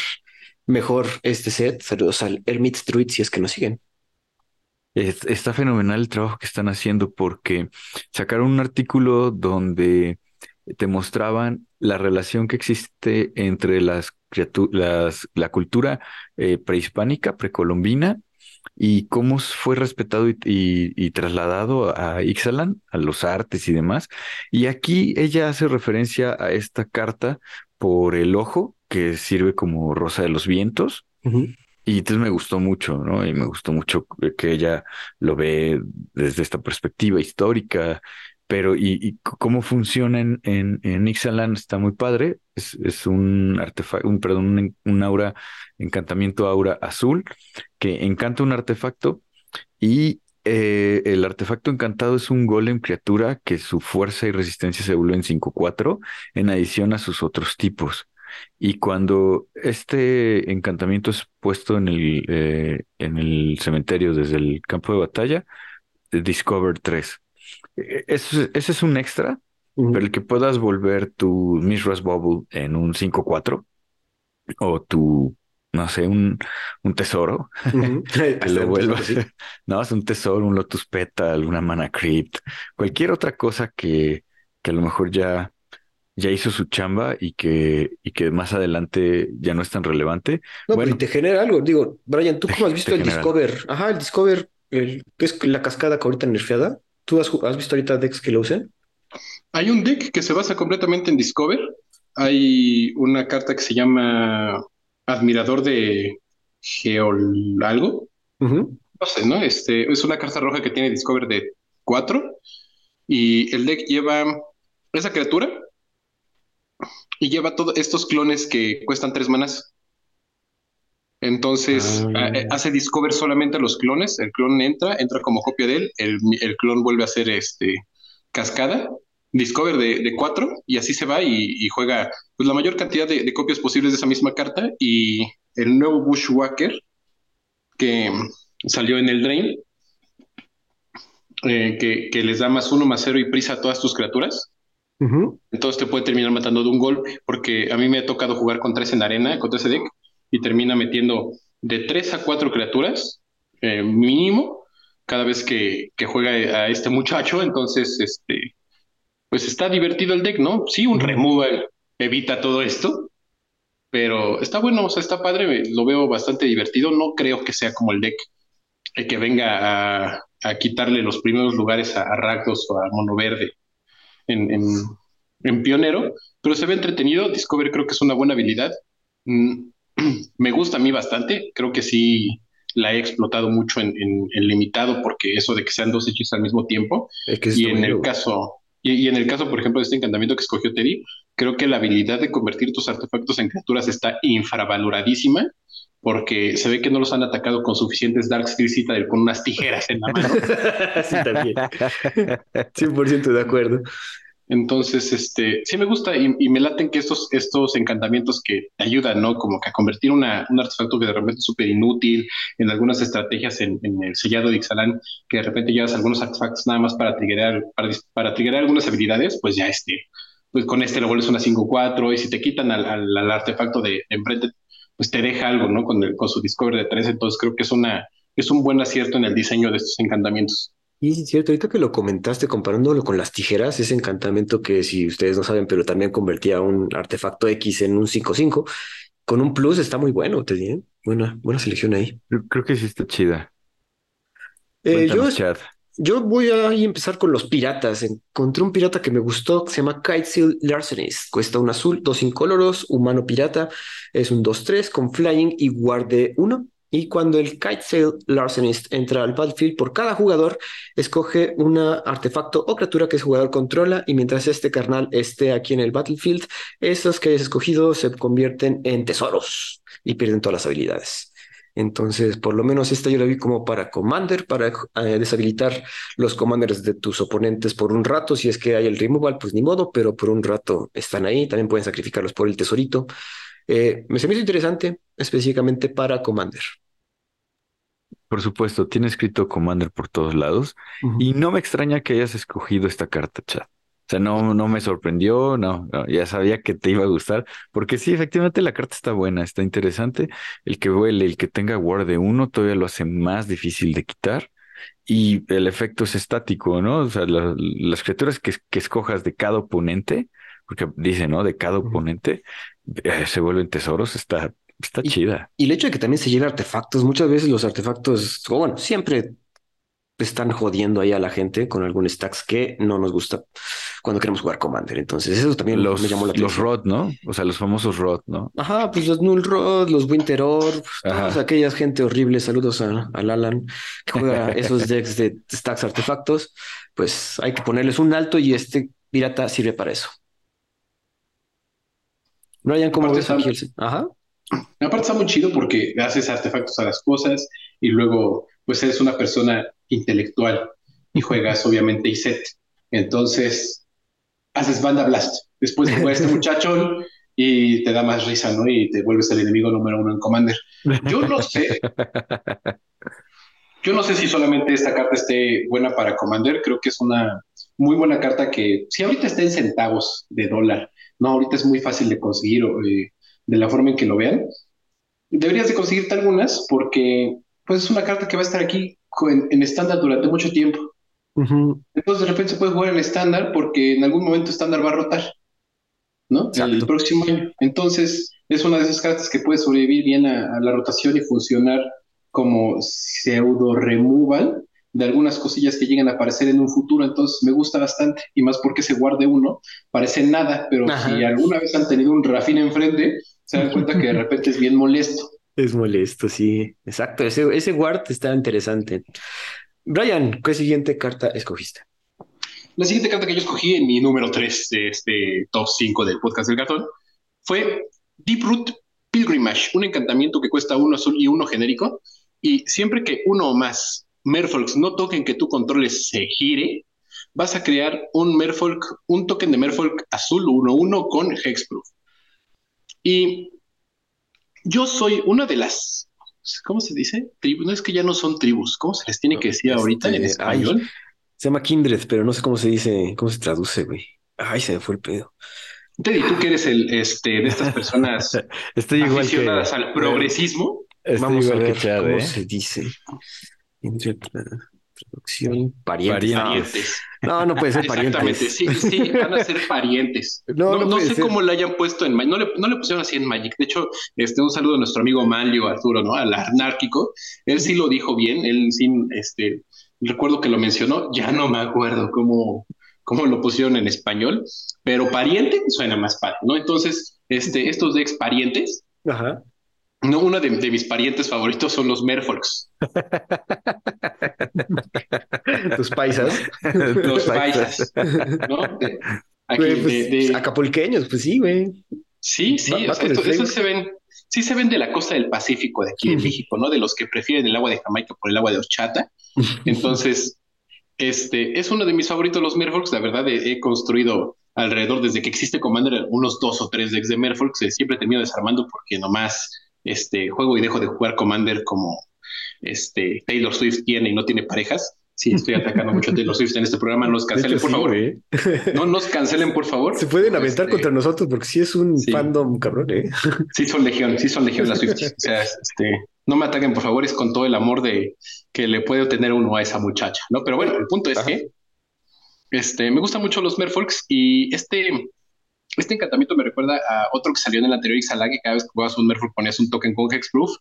mejor este set. Saludos al Hermit Druid si es que nos siguen. Es- está fenomenal el trabajo que están haciendo porque sacaron un artículo donde te mostraban la relación que existe entre las criaturas, la cultura eh, prehispánica, precolombina, y cómo fue respetado y trasladado a Ixalan, a los artes y demás. Y aquí ella hace referencia a esta carta por el ojo, que sirve como rosa de los vientos. Y entonces me gustó mucho, ¿no? Y me gustó mucho que ella lo ve desde esta perspectiva histórica, pero y, cómo funciona en, en, Ixalan está muy padre. Es, es un artefacto, un, perdón, un aura, encantamiento aura azul que encanta un artefacto y eh, el artefacto encantado es un golem criatura que su fuerza y resistencia se vuelven 5-4 en adición a sus otros tipos. Y cuando este encantamiento es puesto en el, eh, en el cementerio desde el campo de batalla, Discover 3. Eh, Ese, ese es un extra, Ujú. pero el que puedas volver tu Mishra's Bubble en un 5-4 o tu, no sé, un, un tesoro, (laughs) (laughs) que lo vuelvas. sí. (laughs) No, es un tesoro, un Lotus Petal, una Mana Crypt, cualquier otra cosa que, que a lo mejor ya, ya hizo su chamba y que, y que más adelante ya no es tan relevante. No, Bueno. pero te genera algo. Digo, Brian, ¿tú (laughs) cómo has visto el genera. Discover? Ajá, el Discover, el, que es la cascada que ahorita nerfeada. ¿Tú has, has visto ahorita decks que lo usen? Hay un deck que se basa completamente en Discover. Hay una carta que se llama Admirador de Geol algo. No sé, ¿no? Este, es una carta roja que tiene Discover de 4 y el deck lleva esa criatura y lleva todos estos clones que cuestan 3 manas. Entonces Ah. eh, hace Discover solamente a los clones. El clon entra, entra como copia de él. El, el clon vuelve a ser este, cascada. Discover de, de 4 y así se va y, y juega pues, la mayor cantidad de, de copias posibles de esa misma carta. Y el nuevo Bushwhacker que salió en el Drain, eh, que, que les da más uno, más cero y prisa a todas tus criaturas. Entonces te puede terminar matando de un golpe, porque a mí me ha tocado jugar con tres en arena, contra ese deck, y termina metiendo de tres a cuatro criaturas eh, mínimo cada vez que, que juega a este muchacho. Entonces, este, pues está divertido el deck, ¿no? Sí, un removal evita todo esto, pero está bueno, o sea, está padre, lo veo bastante divertido. No creo que sea como el deck eh, que venga a, a quitarle los primeros lugares a, a Rakdos o a Mono Verde en, en, en Pionero, pero se ve entretenido. Discover creo que es una buena habilidad. Mm, (clears throat) me gusta a mí bastante, creo que sí la he explotado mucho en, en- en limitado porque eso de que sean dos hechizos al mismo tiempo Es que y en el caso, y, y en el caso, por ejemplo, de este encantamiento que escogió Teddy, creo que la habilidad de convertir tus artefactos en criaturas está infravaloradísima, porque se ve que no los han atacado con suficientes Dark Steel Citadel con unas tijeras en la mano. (laughs) sí, también. (laughs) 100% de acuerdo. Entonces, este, sí me gusta y, y me laten que estos, estos encantamientos que te ayudan, ¿no? Como que a convertir una, un artefacto que de repente es súper inútil en algunas estrategias en, en el sellado de Ixalan, que de repente llevas algunos artefactos nada más para triggerar, para, para triggerar algunas habilidades, pues ya este, pues con este lo vuelves una 5-4 y si te quitan al, al, al artefacto de, de enfrente, pues te deja algo, ¿no? Con, el, con su Discover de 3, entonces creo que es una, es un buen acierto en el diseño de estos encantamientos. Y es cierto, ahorita que lo comentaste comparándolo con las tijeras, ese encantamiento que si ustedes no saben, pero también convertía un artefacto X en un 5-5, con un plus está muy bueno, te diré. Buena, buena selección ahí. Creo que sí está chida. Eh, yo, yo voy a empezar con los piratas. Encontré un pirata que me gustó, que se llama Kitesail Larcenist. Cuesta un azul, dos incoloros, humano pirata. Es un 2-3 con flying y guarde 1. Y cuando el Kitesail Larcenist entra al battlefield, por cada jugador escoge un artefacto o criatura que el jugador controla. Y mientras este carnal esté aquí en el battlefield, esos que hayas escogido se convierten en tesoros y pierden todas las habilidades. Entonces, por lo menos esta yo la vi como para Commander, para eh, deshabilitar los commanders de tus oponentes por un rato. Si es que hay el removal, pues ni modo, pero por un rato están ahí. También pueden sacrificarlos por el tesorito. Eh, me se me hizo interesante, específicamente para Commander. Por supuesto, tiene escrito Commander por todos lados. Y no me extraña que hayas escogido esta carta, chat. O sea, no, no me sorprendió, no, ya sabía que te iba a gustar, porque sí, efectivamente la carta está buena, está interesante. El que vuele, el que tenga Ward de uno, todavía lo hace más difícil de quitar. Y el efecto es estático, ¿no? O sea, las criaturas que, que, escojas de cada oponente, porque dice, ¿no? De cada oponente, eh, se vuelven tesoros, está, está chida. Y el hecho de que también se lleven artefactos, muchas veces los artefactos, bueno, siempre están jodiendo ahí a la gente con algún stacks que no nos gusta cuando queremos jugar Commander. Entonces, eso también los, me llamó la atención. Los Rod, ¿no? O sea, los famosos Rod, ¿no? Ajá, pues los Null Rod, los Winter Orb, todas aquellas gente horrible. Saludos a, al Alan que juega (laughs) esos decks de stacks artefactos. Pues hay que ponerles un alto y este pirata sirve para eso. Brian, ¿cómo ves aquí? Ajá. Aparte está muy chido porque haces artefactos a las cosas y luego pues eres una persona intelectual y juegas obviamente ISET. Entonces, haces banda blast. Después de jugar este (laughs) muchacho y te da más risa, ¿no? Y te vuelves el enemigo número uno en Commander. Yo no sé. (laughs) Yo no sé si solamente esta carta esté buena para Commander. Creo que es una muy buena carta que, si ahorita está en centavos de dólar, no, ahorita es muy fácil de conseguir eh, de la forma en que lo vean. Deberías de conseguirte algunas porque pues es una carta que va a estar aquí en estándar durante mucho tiempo. Entonces de repente se puede jugar en estándar porque en algún momento estándar va a rotar, ¿no? El próximo año. Entonces es una de esas cartas que puede sobrevivir bien a, la rotación y funcionar como pseudo removal de algunas cosillas que llegan a aparecer en un futuro, entonces me gusta bastante, y más porque se guarde uno, parece nada, pero si alguna vez han tenido un Rafín enfrente, se dan (laughs) cuenta que de repente es bien molesto. Es molesto, sí. Exacto. Ese, ese guard está interesante. Brian, ¿qué siguiente carta escogiste? La siguiente carta que yo escogí en mi número 3 de este top 5 del podcast del gatón fue Deep Root Pilgrimage, un encantamiento que cuesta uno azul y uno genérico. Y siempre que uno o más Merfolks no toquen que tú controles se gire, vas a crear un Merfolk, un token de Merfolk azul 1-1 con Hexproof. Y yo soy una de las, ¿cómo se dice? no es que ya no son tribus, ¿cómo se les tiene que decir ahorita en este, español? se llama Kindred, pero no sé cómo se dice, cómo se traduce, güey. Ay, se me fue el pedo. Teddy, tú que eres el, este, de estas personas (laughs) Estoy igual aficionadas al progresismo. Vamos a ver cómo ¿eh? se dice. Kindred. Traducción, parientes. No, no puede ser parientes. Exactamente, sí, sí, van a ser parientes. (laughs) No, no, sé cómo lo hayan puesto en Magic, no le, no le pusieron así en Magic. De hecho, este, un saludo a nuestro amigo Manlio Arturo, ¿no? Al anárquico. Él sí lo dijo bien, él sí, este, recuerdo que lo mencionó, ya no me acuerdo cómo, cómo lo pusieron en español, pero pariente suena más padre, ¿no? Entonces, este, estos de ex parientes, Ajá. No, uno de, mis parientes favoritos son los Merfolks. (laughs) Tus paisas. (laughs) Los paisas. ¿no? Pues, acapulqueños, pues sí, güey. Sí, sí, o sea, estos, se ven, sí se ven de la costa del Pacífico de aquí de México, ¿no? De los que prefieren el agua de Jamaica por el agua de horchata. Entonces, este es uno de mis favoritos, los Merfolks. La verdad, he, construido alrededor desde que existe Commander unos dos o tres decks de Merfolks. Siempre termino desarmando porque nomás este, juego y dejo de jugar Commander como este, Taylor Swift tiene y no tiene parejas. Sí, estoy atacando mucho a (laughs) Taylor Swift en este programa. No nos cancelen, por favor. ¿eh? No nos cancelen, por favor. Se pueden aventar este, contra nosotros porque sí es un fandom cabrón, ¿eh? Sí, son legión, sí son legión las Swift. (laughs) O sea, este, no me ataquen, por favor, es con todo el amor de que le puede tener uno a esa muchacha, ¿no? Pero bueno, el punto es que este, me gustan mucho los Merfolks y este, este encantamiento me recuerda a otro que salió en el anterior Ixalag, que cada vez que jugabas un Merfolk ponías un token con Hexproof,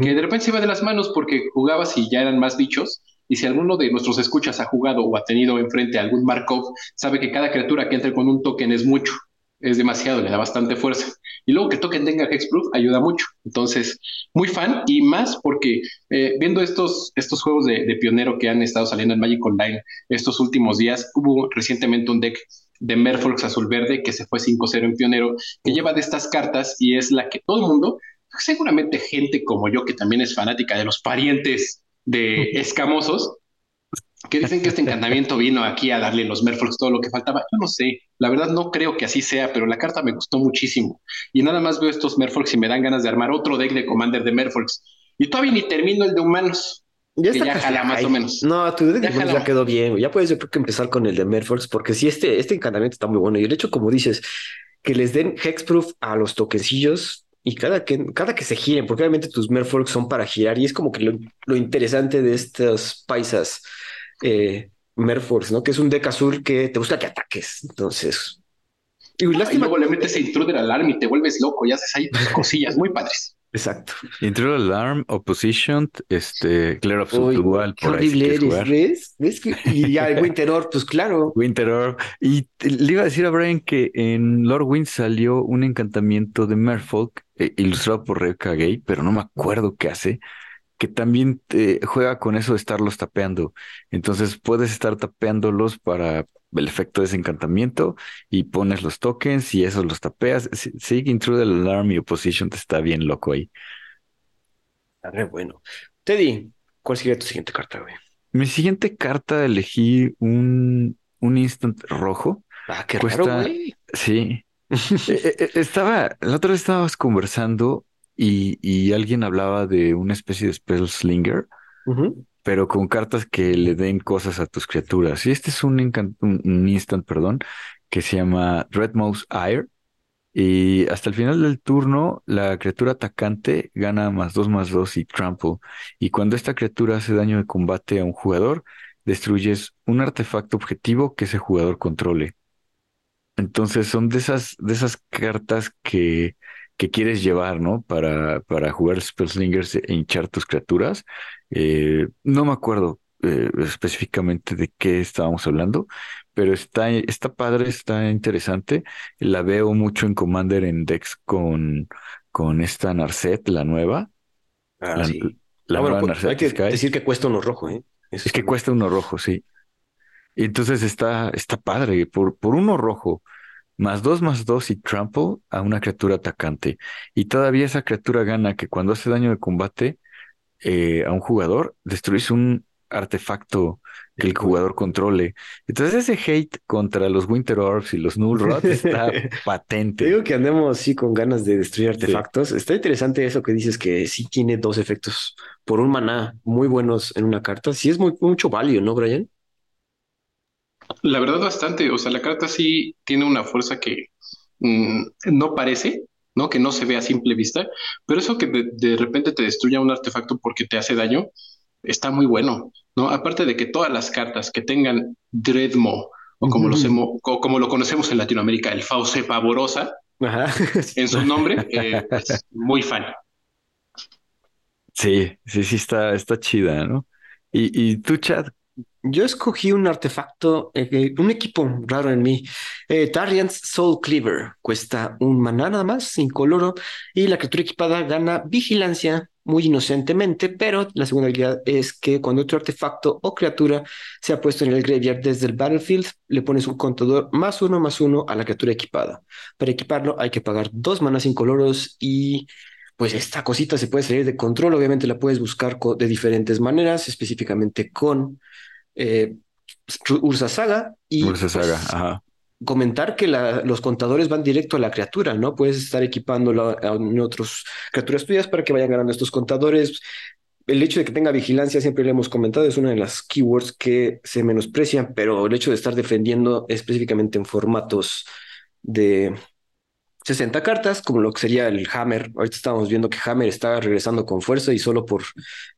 que de repente se iba de las manos porque jugabas y ya eran más bichos. Y si alguno de nuestros escuchas ha jugado o ha tenido enfrente algún Markov, sabe que cada criatura que entre con un token es mucho, es demasiado, le da bastante fuerza. Y luego que token tenga Hexproof ayuda mucho. Entonces, muy fan y más porque eh, viendo estos, estos juegos de, de, pionero que han estado saliendo en Magic Online estos últimos días, hubo recientemente un deck de Merfolk azul verde que se fue 5-0 en pionero, que lleva de estas cartas y es la que todo el mundo, seguramente gente como yo que también es fanática de los parientes de (laughs) escamosos, que dicen que este encantamiento vino aquí a darle los Merfolks todo lo que faltaba. Yo no sé, la verdad no creo que así sea, pero la carta me gustó muchísimo. Y nada más veo estos Merfolks y me dan ganas de armar otro deck de Commander de Merfolks. Y todavía ni termino el de humanos. Ya, que ya jala más o menos. No, tu deck ya, ya quedó bien. Ya puedes yo creo que empezar con el de Merfolks, porque si este, este encantamiento está muy bueno. Y el hecho, como dices, que les den Hexproof a los toquecillos y cada que, cada que se giren, porque obviamente tus Merfolks son para girar y es como que lo, lo interesante de estos paisas eh, Merforce, ¿no? Que es un deck azul que te gusta que ataques. Entonces. Y, luego le metes Intruder Alarm y te vuelves loco y haces ahí cosillas muy padres. Exacto. Intruder Alarm, Opposition, este, Clear of Dual. Qué horrible eres, ¿ves? ¿Ves que, y ya (laughs) Winter Orb, pues claro. Winter Orb. Y le iba a decir a Brian que en Lord Wind salió un encantamiento de Merfolk eh, ilustrado por Rebecca Gay, pero no me acuerdo qué hace que también te juega con eso de estarlos tapeando. Entonces puedes estar tapeándolos para el efecto de ese encantamiento y pones los tokens y esos los tapeas. Sí, Intrude el Alarm y Opposition te está bien loco ahí. Está bueno. Teddy, ¿cuál sería tu siguiente carta, güey? Mi siguiente carta elegí un, un instant rojo. Ah, qué Cuesta, güey. Sí. E, e, e, estaba, la otra vez estábamos conversando y, alguien hablaba de una especie de spell slinger, pero con cartas que le den cosas a tus criaturas. Y este es un, instant, perdón, que se llama Redmouse Ire. Y hasta el final del turno, la criatura atacante gana más dos más dos y trample. Y cuando esta criatura hace daño de combate a un jugador, destruyes un artefacto objetivo que ese jugador controle. Entonces son de esas, de esas cartas que que quieres llevar, ¿no? Para, para jugar Spellslingers e hinchar tus criaturas. Eh, no me acuerdo eh, específicamente de qué estábamos hablando, pero está, está padre, está interesante. La veo mucho en Commander en Dex con, con esta Narset, la nueva. Ah, la, sí. la ah, nueva pues, Hay que decir que cuesta uno rojo, ¿eh? es que cuesta uno rojo, sí. Y entonces está, está padre. Por, por uno rojo más dos más dos y trample a una criatura atacante. Y todavía esa criatura gana que cuando hace daño de combate eh, a un jugador, destruís un artefacto que el jugador controle. Entonces ese hate contra los Winter Orbs y los Null Rod está (laughs) patente. digo que andemos así con ganas de destruir artefactos. Está interesante eso que dices que sí tiene dos efectos por un maná muy buenos en una carta. Sí es muy, mucho valio, ¿no, Brian? La verdad, bastante. O sea, la carta sí tiene una fuerza que mm, no parece, ¿no? Que no se ve a simple vista, pero eso que de, repente te destruya un artefacto porque te hace daño, está muy bueno, ¿no? Aparte de que todas las cartas que tengan Dreadmo, o como, lo, como lo conocemos en Latinoamérica, el Fauce Pavorosa, (laughs) en su nombre, eh, es muy fan. Sí, sí, sí, está, está chida, ¿no? Y, y tú, Chad, yo escogí un artefacto, eh, un equipo raro en mí. Eh, Soul Cleaver cuesta un maná nada más, incoloro, y la criatura equipada gana vigilancia muy inocentemente, pero la segunda habilidad es que cuando otro artefacto o criatura se ha puesto en el graveyard desde el battlefield, le pones un contador más uno más uno a la criatura equipada. Para equiparlo hay que pagar dos manas incoloros y pues esta cosita se puede salir de control. Obviamente la puedes buscar de diferentes maneras, específicamente con eh, Ursa Saga y Ursa Saga, pues, ajá. comentar que los contadores van directo a la criatura, ¿no? Puedes estar equipándolo en otras criaturas tuyas para que vayan ganando estos contadores. El hecho de que tenga vigilancia, siempre le hemos comentado, es una de las keywords que se menosprecian, pero el hecho de estar defendiendo específicamente en formatos de 60 cartas, como lo que sería el Hammer. Ahorita estamos viendo que Hammer está regresando con fuerza y solo por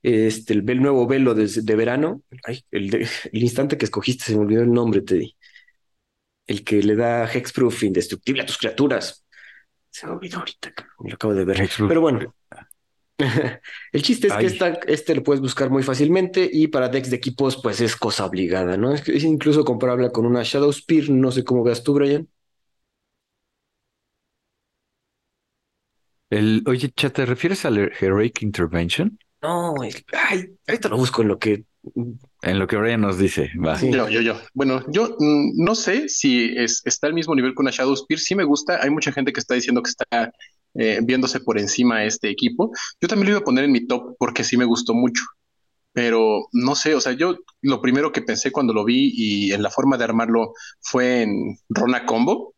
este, el, nuevo velo de, de verano. Ay, el, (laughs) el, instante que escogiste se me olvidó el nombre, Teddy. El que le da Hexproof indestructible a tus criaturas. Se me olvidó ahorita, me lo acabo de ver. Pero bueno. (laughs) el chiste es que esta, este lo puedes buscar muy fácilmente y para decks de equipos, pues es cosa obligada, ¿no? Es, es incluso comparable con una Shadow Spear. No sé cómo veas tú, Brian. El, oye, chat, ¿te refieres al Heroic Intervention? No, ay, ahorita lo busco en lo que... En lo que Brian nos dice, va. Yo, yo, yo. Bueno, yo mm, no sé si es, está al mismo nivel que una Shadow Spear. Sí me gusta. Hay mucha gente que está diciendo que está eh, viéndose por encima de este equipo. Yo también lo iba a poner en mi top porque sí me gustó mucho. Pero no sé, o sea, yo lo primero que pensé cuando lo vi y en la forma de armarlo fue en Rona Combo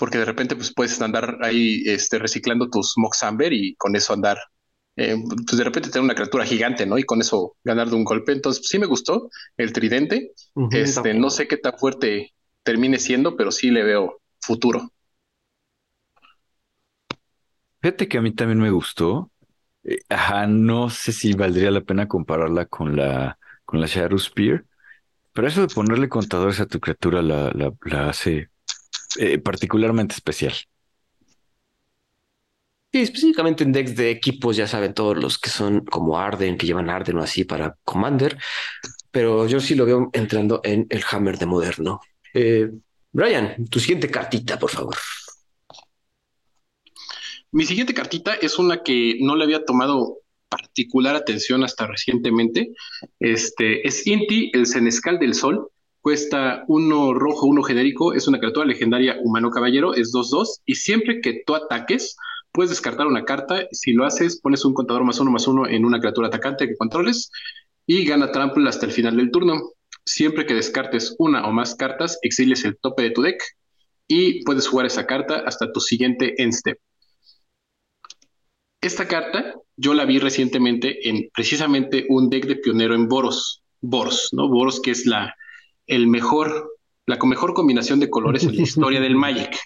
porque de repente pues puedes andar ahí este, reciclando tus Mox Amber y con eso andar, eh, pues de repente tener una criatura gigante, ¿no? Y con eso ganar de un golpe. Entonces sí me gustó el tridente. este, no sé qué tan fuerte termine siendo, pero sí le veo futuro. Fíjate que a mí también me gustó. Eh, ajá, no sé si valdría la pena compararla con la, con la Shadow Spear, pero eso de ponerle contadores a tu criatura la, la, la hace eh, particularmente especial. Sí, específicamente en decks de equipos, ya saben, todos los que son como Arden, que llevan Arden o así para Commander, pero yo sí lo veo entrando en el Hammer de Moderno. Eh, Brian, tu siguiente cartita, por favor. Mi siguiente cartita es una que no le había tomado particular atención hasta recientemente. Este es Inti, el Senescal del Sol. Cuesta uno rojo, uno genérico. Es una criatura legendaria humano caballero. Es 2-2. Y siempre que tú ataques, puedes descartar una carta. Si lo haces, pones un contador más uno más uno en una criatura atacante que controles y gana trample hasta el final del turno. Siempre que descartes una o más cartas, exilies el tope de tu deck y puedes jugar esa carta hasta tu siguiente end step. Esta carta yo la vi recientemente en precisamente un deck de pionero en Boros. Boros, ¿no? Boros, que es la, el mejor, la mejor combinación de colores en la historia del (laughs) Magic.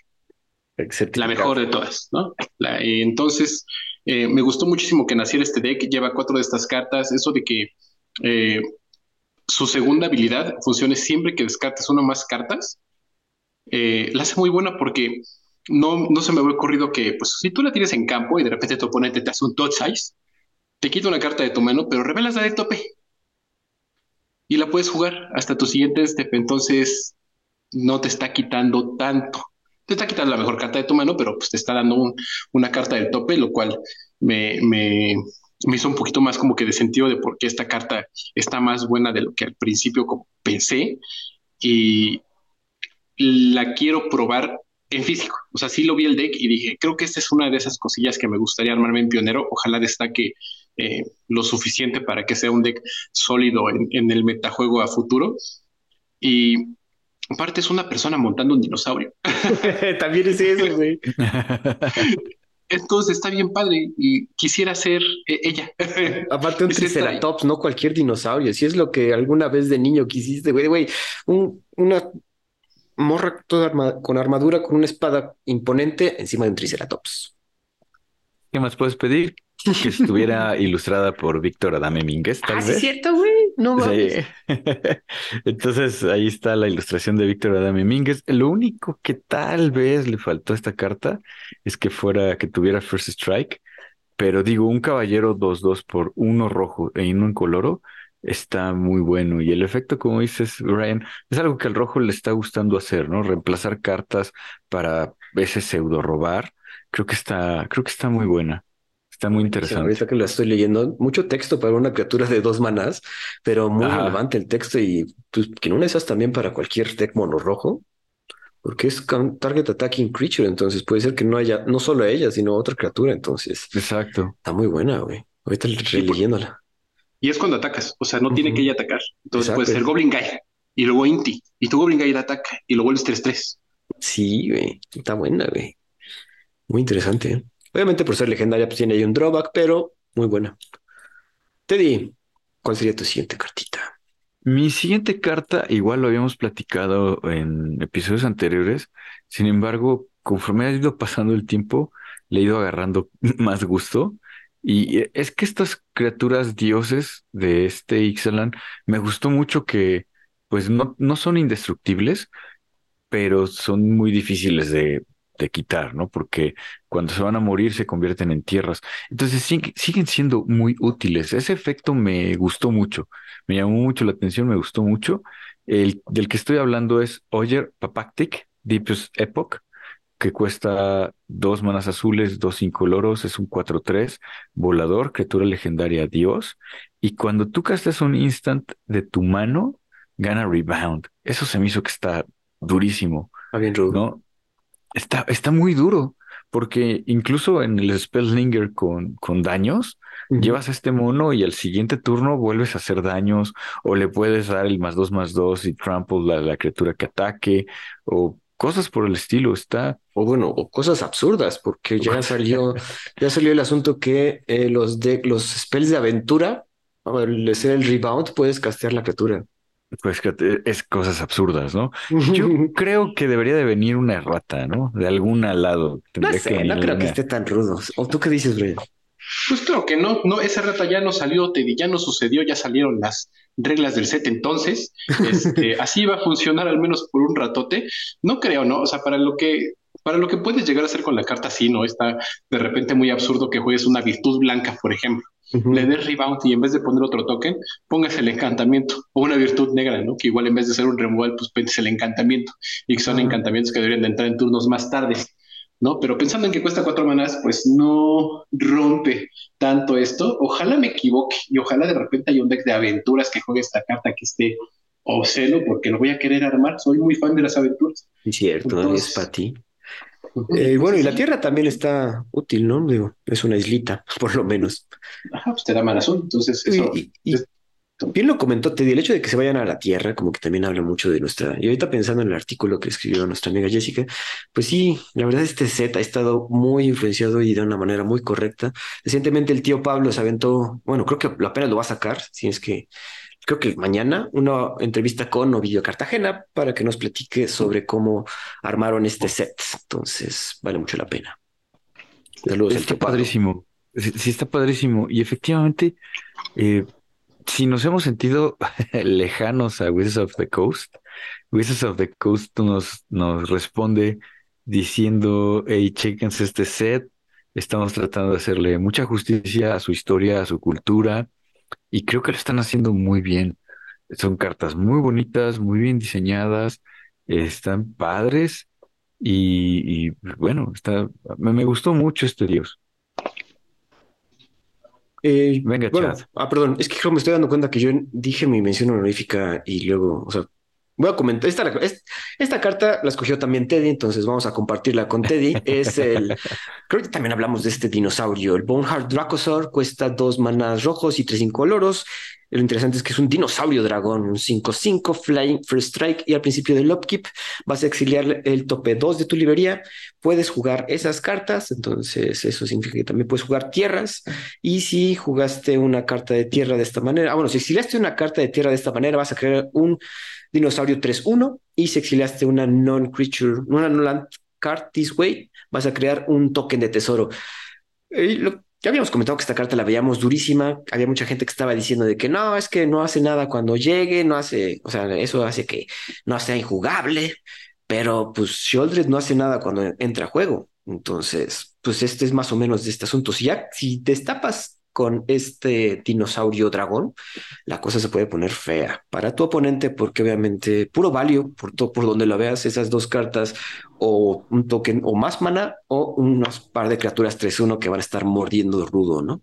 La mejor de todas, ¿no? entonces, eh, me gustó muchísimo que naciera este deck, lleva cuatro de estas cartas, eso de que eh, su segunda habilidad funcione siempre que descartes una más cartas, eh, la hace muy buena porque no, no se me había ocurrido que, pues, si tú la tienes en campo y de repente tu oponente te hace un touch size, te quita una carta de tu mano, pero revelas la de tope y la puedes jugar hasta tu siguiente step. Entonces, no te está quitando tanto. Te está quitando la mejor carta de tu mano, pero pues te está dando una carta del tope, lo cual me, me, me, hizo un poquito más como que de sentido de por qué esta carta está más buena de lo que al principio pensé. Y la quiero probar en físico. O sea, sí lo vi el deck y dije, creo que esta es una de esas cosillas que me gustaría armarme en pionero. Ojalá destaque eh, lo suficiente para que sea un deck sólido en, el metajuego a futuro. Y aparte es una persona montando un dinosaurio. (laughs) También es eso, güey. (laughs) Entonces está bien padre y quisiera ser eh, ella. (laughs) Aparte un Triceratops, no cualquier dinosaurio. Si es lo que alguna vez de niño quisiste, güey, güey, una morra toda con armadura, con una espada imponente encima de un Triceratops. ¿Qué más puedes pedir? que estuviera (laughs) ilustrada por Víctor Adame Mínguez, tal ah, vez. es cierto, güey. No sí. (laughs) Entonces ahí está la ilustración de Víctor Adame Mínguez. Lo único que tal vez le faltó a esta carta es que fuera, que tuviera First Strike. Pero digo, un caballero 2-2 por uno rojo e uno incoloro está muy bueno. Y el efecto, como dices, Ryan, es algo que al rojo le está gustando hacer, ¿no? Reemplazar cartas para ese pseudo robar. Creo que está, creo que está muy buena. Está muy interesante. ahorita que lo estoy leyendo, mucho texto para una criatura de dos manás, pero muy relevante el texto y pues, que no esas también para cualquier deck mono rojo, porque es target attacking creature, entonces puede ser que no haya, no solo ella, sino otra criatura, entonces. Exacto. Está muy buena, güey. Ahorita releyéndola. Y es cuando atacas, o sea, no tiene que ella atacar. Entonces puede ser Goblin Guy y luego Inti, y tu Goblin Guy ataca y luego el 3-3. Sí, güey. Está buena, güey. Muy interesante. ¿eh? Obviamente por ser legendaria pues tiene ahí un drawback, pero muy buena. Teddy, ¿cuál sería tu siguiente cartita? Mi siguiente carta, igual lo habíamos platicado en episodios anteriores, sin embargo, conforme ha ido pasando el tiempo, le he ido agarrando (laughs) más gusto. Y es que estas criaturas dioses de este Ixalan, me gustó mucho que, pues, no, no son indestructibles, pero son muy difíciles de, de quitar, ¿no? Porque cuando se van a morir se convierten en tierras. Entonces siguen siendo muy útiles. Ese efecto me gustó mucho, me llamó mucho la atención, me gustó mucho. El del que estoy hablando es Oyer Papactic, Deepest Epoch, que cuesta dos manas azules, dos incoloros, es un 4-3, volador, criatura legendaria, Dios. Y cuando tú castas un instant de tu mano, gana rebound. Eso se me hizo que está durísimo. Está bien rudo. ¿no? Está, está muy duro, porque incluso en el Spellslinger con, con daños, llevas a este mono y al siguiente turno vuelves a hacer daños, o le puedes dar el más dos más dos y trample a la criatura que ataque, o cosas por el estilo. Está. O bueno, o cosas absurdas, porque ya (laughs) salió, ya salió el asunto que eh, los de los spells de aventura, al ser el rebound, puedes castear la criatura. Pues que es cosas absurdas, ¿no? Yo (laughs) creo que debería de venir una errata, ¿no? De algún lado. No sé, no creo que esté tan rudo. ¿O tú qué dices, Brian? Pues creo que no, no, esa rata ya no salió, Teddy, ya no sucedió, ya salieron las reglas del set entonces. Este, (laughs) así va a funcionar al menos por un ratote. No creo, ¿no? O sea, para lo que para lo que puedes llegar a hacer con la carta, sí, ¿no? Está de repente muy absurdo que juegues una virtud blanca, por ejemplo le des rebound y en vez de poner otro token, pongas el encantamiento o una virtud negra, ¿no? Que igual en vez de ser un removal, pues pones el encantamiento y que son encantamientos que deberían de entrar en turnos más tarde, ¿no? Pero pensando en que cuesta cuatro manas, pues no rompe tanto esto. Ojalá me equivoque y ojalá de repente haya un deck de aventuras que juegue esta carta que esté obsceno porque lo voy a querer armar. Soy muy fan de las aventuras. Cierto, es para ti. Eh, bueno, y la Tierra también está útil, ¿no? Digo, es una islita, (laughs) por lo menos. Ajá, pues te da mal azul, entonces eso... Y, bien lo comentó Teddy, el hecho de que se vayan a la Tierra, como que también habla mucho de nuestra... Y ahorita pensando en el artículo que escribió nuestra amiga Jessica, pues sí, la verdad este set ha estado muy influenciado y de una manera muy correcta. Recientemente el tío Pablo se aventó, bueno, creo que apenas lo va a sacar, si es que creo que mañana, una entrevista con Ovidio Cartagena para que nos platique sobre cómo armaron este set. Entonces, vale mucho la pena. Saludos. Está padrísimo. Sí, está padrísimo. Y efectivamente, eh, si nos hemos sentido (laughs) lejanos a Wizards of the Coast, Wizards of the Coast nos, nos responde diciendo, hey, chequense este set. Estamos tratando de hacerle mucha justicia a su historia, a su cultura, y creo que lo están haciendo muy bien. Son cartas muy bonitas, muy bien diseñadas, están padres y, bueno, está, me, gustó mucho este Dios. Eh, Venga, Chad. Ah, perdón, es que me estoy dando cuenta que yo dije mi mención honorífica y luego, o sea, Voy a comentar, esta, esta carta la escogió también Teddy, entonces vamos a compartirla con Teddy. Es el, (laughs) creo que también hablamos de este dinosaurio, el Boneheart Dracosaur, cuesta dos manas rojos y tres incoloros. Lo interesante es que es un dinosaurio dragón, un 5-5, Flying First Strike, y al principio del upkeep vas a exiliar el tope 2 de tu librería. Puedes jugar esas cartas, entonces eso significa que también puedes jugar tierras. Y si jugaste una carta de tierra de esta manera, ah, bueno, si exiliaste una carta de tierra de esta manera, vas a crear un dinosaurio 3-1 y si exiliaste una non-creature, una non-land card this way, vas a crear un token de tesoro. ya habíamos comentado que esta carta la veíamos durísima. Había mucha gente que estaba diciendo de que no, es que no hace nada cuando llegue, no hace, o sea, eso hace que no sea injugable, pero pues Shieldred no hace nada cuando entra a juego. Entonces, pues este es más o menos este asunto. Si ya, si destapas con este dinosaurio dragón, la cosa se puede poner fea para tu oponente porque obviamente puro value, por, todo, por donde lo veas, esas dos cartas o un token o más mana o unos par de criaturas 3-1 que van a estar mordiendo rudo, ¿no?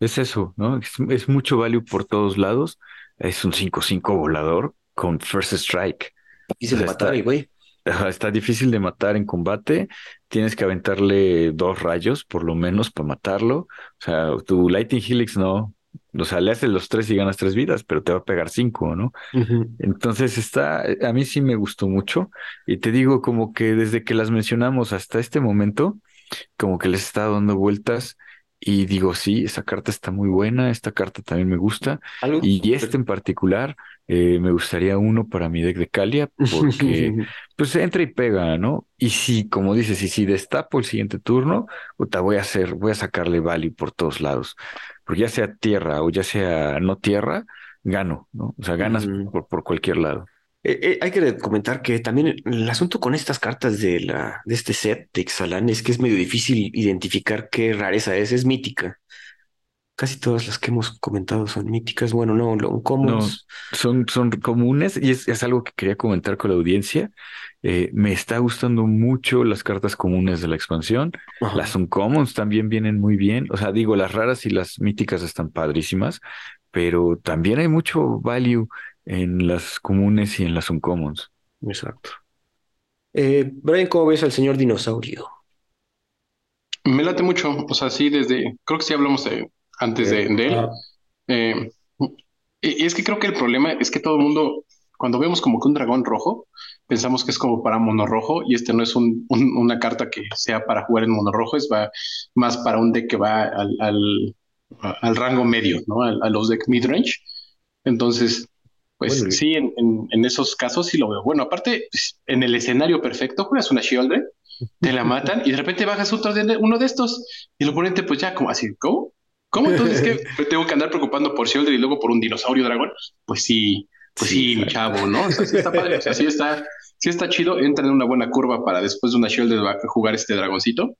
Es eso, ¿no? Es, mucho value por todos lados. Es un 5-5 volador con First Strike. Difícil de matar, güey. (laughs) Está difícil de matar en combate. Tienes que aventarle dos rayos, por lo menos, para matarlo. O sea, tu Lightning Helix no. O sea, le haces los tres y ganas tres vidas, pero te va a pegar cinco, ¿no? Entonces está, a mí sí me gustó mucho. Y te digo, como que desde que las mencionamos hasta este momento, como que les está dando vueltas. Y digo, sí, esa carta está muy buena, esta carta también me gusta. Y este en particular eh, me gustaría uno para mi deck de Calia porque (laughs) pues entra y pega, ¿no? Y si, como dices, y si destapo el siguiente turno, puta, voy a hacer, voy a sacarle value por todos lados. Porque ya sea tierra o ya sea no tierra, gano, ¿no? O sea, ganas por, por cualquier lado. Eh, eh, hay que comentar que también el asunto con estas cartas de, la, de este set de Ixalan es que es medio difícil identificar qué rareza es, es mítica. Casi todas las que hemos comentado son míticas. Bueno, no, long comunes. son, son comunes y es, algo que quería comentar con la audiencia. Eh, me está gustando mucho las cartas comunes de la expansión. Las uncommons también vienen muy bien. O sea, digo, las raras y las míticas están padrísimas, pero también hay mucho value en las comunes y en las uncommons. Exacto. Eh, Brian, ¿cómo ves al señor dinosaurio? Me late mucho. O sea, sí, desde. Creo que sí hablamos de antes de, él. Eh, y es que creo que el problema es que todo el mundo, cuando vemos como que un dragón rojo, pensamos que es como para mono rojo y este no es una carta que sea para jugar en mono rojo, es va, más para un deck que va al, al, rango medio, ¿no? A, los deck midrange. Entonces, pues sí, en, en, esos casos sí lo veo. Bueno, aparte, pues, en el escenario perfecto, juegas una Shieldred, te la matan y de repente bajas otro de, uno de estos y el oponente, pues ya, como así, ¿cómo? ¿Cómo entonces que (laughs) tengo que andar preocupando por Sheldon y luego por un dinosaurio dragón? Pues sí, pues sí, mi chavo, ¿no? O sea, sí está padre, o sea, sí está, sí está chido, entra en una buena curva para después de una Sheldon jugar este dragoncito.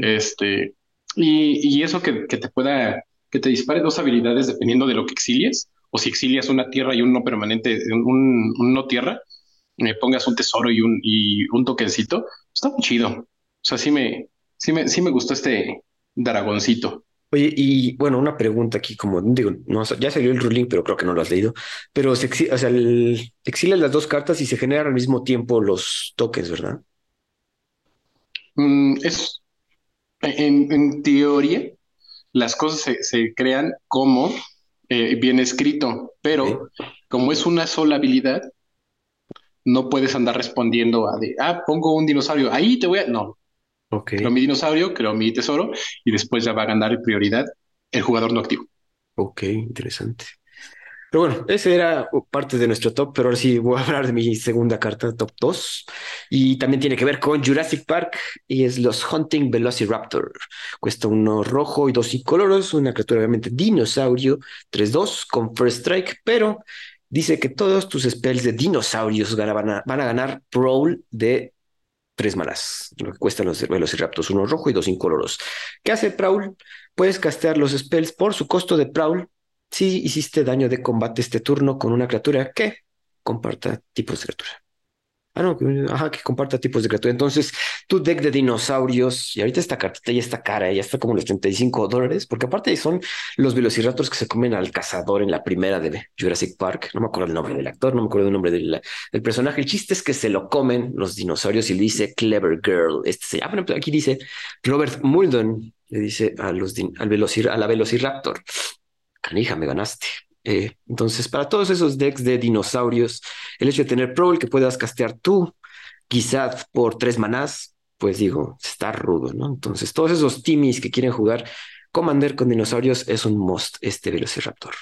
Este, y, y eso que, que, te pueda, que te dispare dos habilidades dependiendo de lo que exilies, o si exilias una tierra y un no permanente, un, un no tierra, me pongas un tesoro y un, y un toquencito, está muy chido. O sea, sí me, sí me, sí me gustó este dragoncito. Oye, y bueno, una pregunta aquí, como digo, no, ya salió el ruling, pero creo que no lo has leído. Pero se o sea, las dos cartas y se generan al mismo tiempo los tokens, ¿verdad? Mm, es en, teoría, las cosas se, crean como eh, bien escrito, pero como es una sola habilidad, no puedes andar respondiendo a de, ah, pongo un dinosaurio, ahí te voy a. No, Creo mi dinosaurio, creo mi tesoro y después ya va a ganar prioridad el jugador no activo. Ok, interesante. Pero bueno, ese era parte de nuestro top, pero ahora sí voy a hablar de mi segunda carta, top 2. Y también tiene que ver con Jurassic Park y es los Hunting Velociraptor. Cuesta uno rojo y dos incoloros, una criatura obviamente dinosaurio, 3-2 con First Strike, pero dice que todos tus spells de dinosaurios van a, van a ganar Prowl de tres malas, lo que cuestan los velociraptors, uno rojo y dos incoloros. ¿Qué hace Prowl? Puedes castear los spells por su costo de Prowl si hiciste daño de combate este turno con una criatura que comparta tipos de criatura. Ah, no, ajá, que comparta tipos de criatura. Entonces, tu deck de dinosaurios, y ahorita esta cartita ya está cara, ya está como los 35 dólares, porque aparte son los velociraptors que se comen al cazador en la primera de Jurassic Park. No me acuerdo el nombre del actor, no me acuerdo el nombre del, personaje. El chiste es que se lo comen los dinosaurios y le dice Clever Girl. Este se llama, aquí dice Robert Muldoon, le dice a, los, al velocir, a la Velociraptor. Canija, me ganaste. Eh, entonces, para todos esos decks de dinosaurios, el hecho de tener Prowl que puedas castear tú, quizás por tres manás, pues digo, está rudo, ¿no? Entonces, todos esos timis que quieren jugar Commander con dinosaurios es un must este Velociraptor.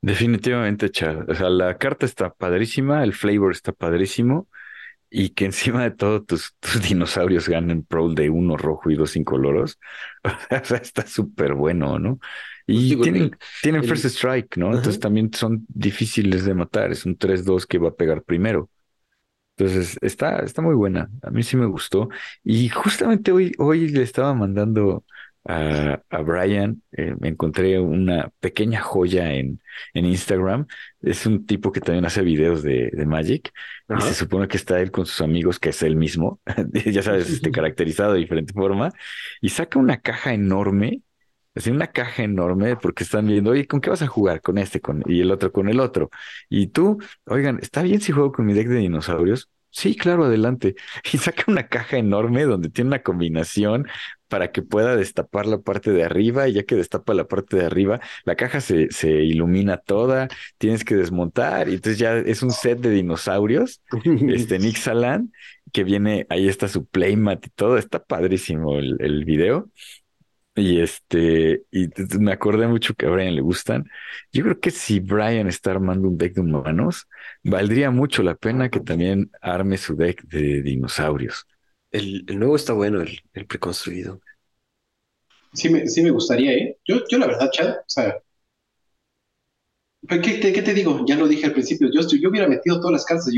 Definitivamente, Chad. O sea, la carta está padrísima, el flavor está padrísimo y que encima de todo tus, (laughs) tus dinosaurios ganen Prowl de uno rojo y dos incoloros. (laughs) O sea, está súper bueno, ¿no? Pues y tienen, tienen first strike, ¿no? Entonces también son difíciles de matar. Es un 3-2 que va a pegar primero. Entonces está, está muy buena. A mí sí me gustó. Y justamente hoy, hoy le estaba mandando a, a Brian, eh, me encontré una pequeña joya en, en Instagram. Es un tipo que también hace videos de, de Magic. Y se supone que está él con sus amigos, que es él mismo. (laughs) ya sabes, (laughs) este, caracterizado de diferente forma. Y saca una caja enorme Así una caja enorme porque están viendo, oye, ¿con qué vas a jugar? Con este, con y el otro con el otro. Y tú, oigan, ¿está bien si juego con mi deck de dinosaurios? Sí, claro, adelante. (laughs) Y saca una caja enorme donde tiene una combinación para que pueda destapar la parte de arriba y ya que destapa la parte de arriba, la caja se, se ilumina toda, tienes que desmontar y entonces ya es un set de dinosaurios, este Nixalan, (laughs) que viene, ahí está su playmat y todo, está padrísimo el, el video. Y este, y me acordé mucho que a Brian le gustan. Yo creo que si Brian está armando un deck de humanos, valdría mucho la pena que también arme su deck de dinosaurios. El, el nuevo está bueno, el, el preconstruido. Sí me, sí me gustaría, ¿eh? Yo, yo la verdad, Chad, o sea, ¿qué te, qué te digo? Ya lo dije al principio, yo, yo hubiera metido todas las cartas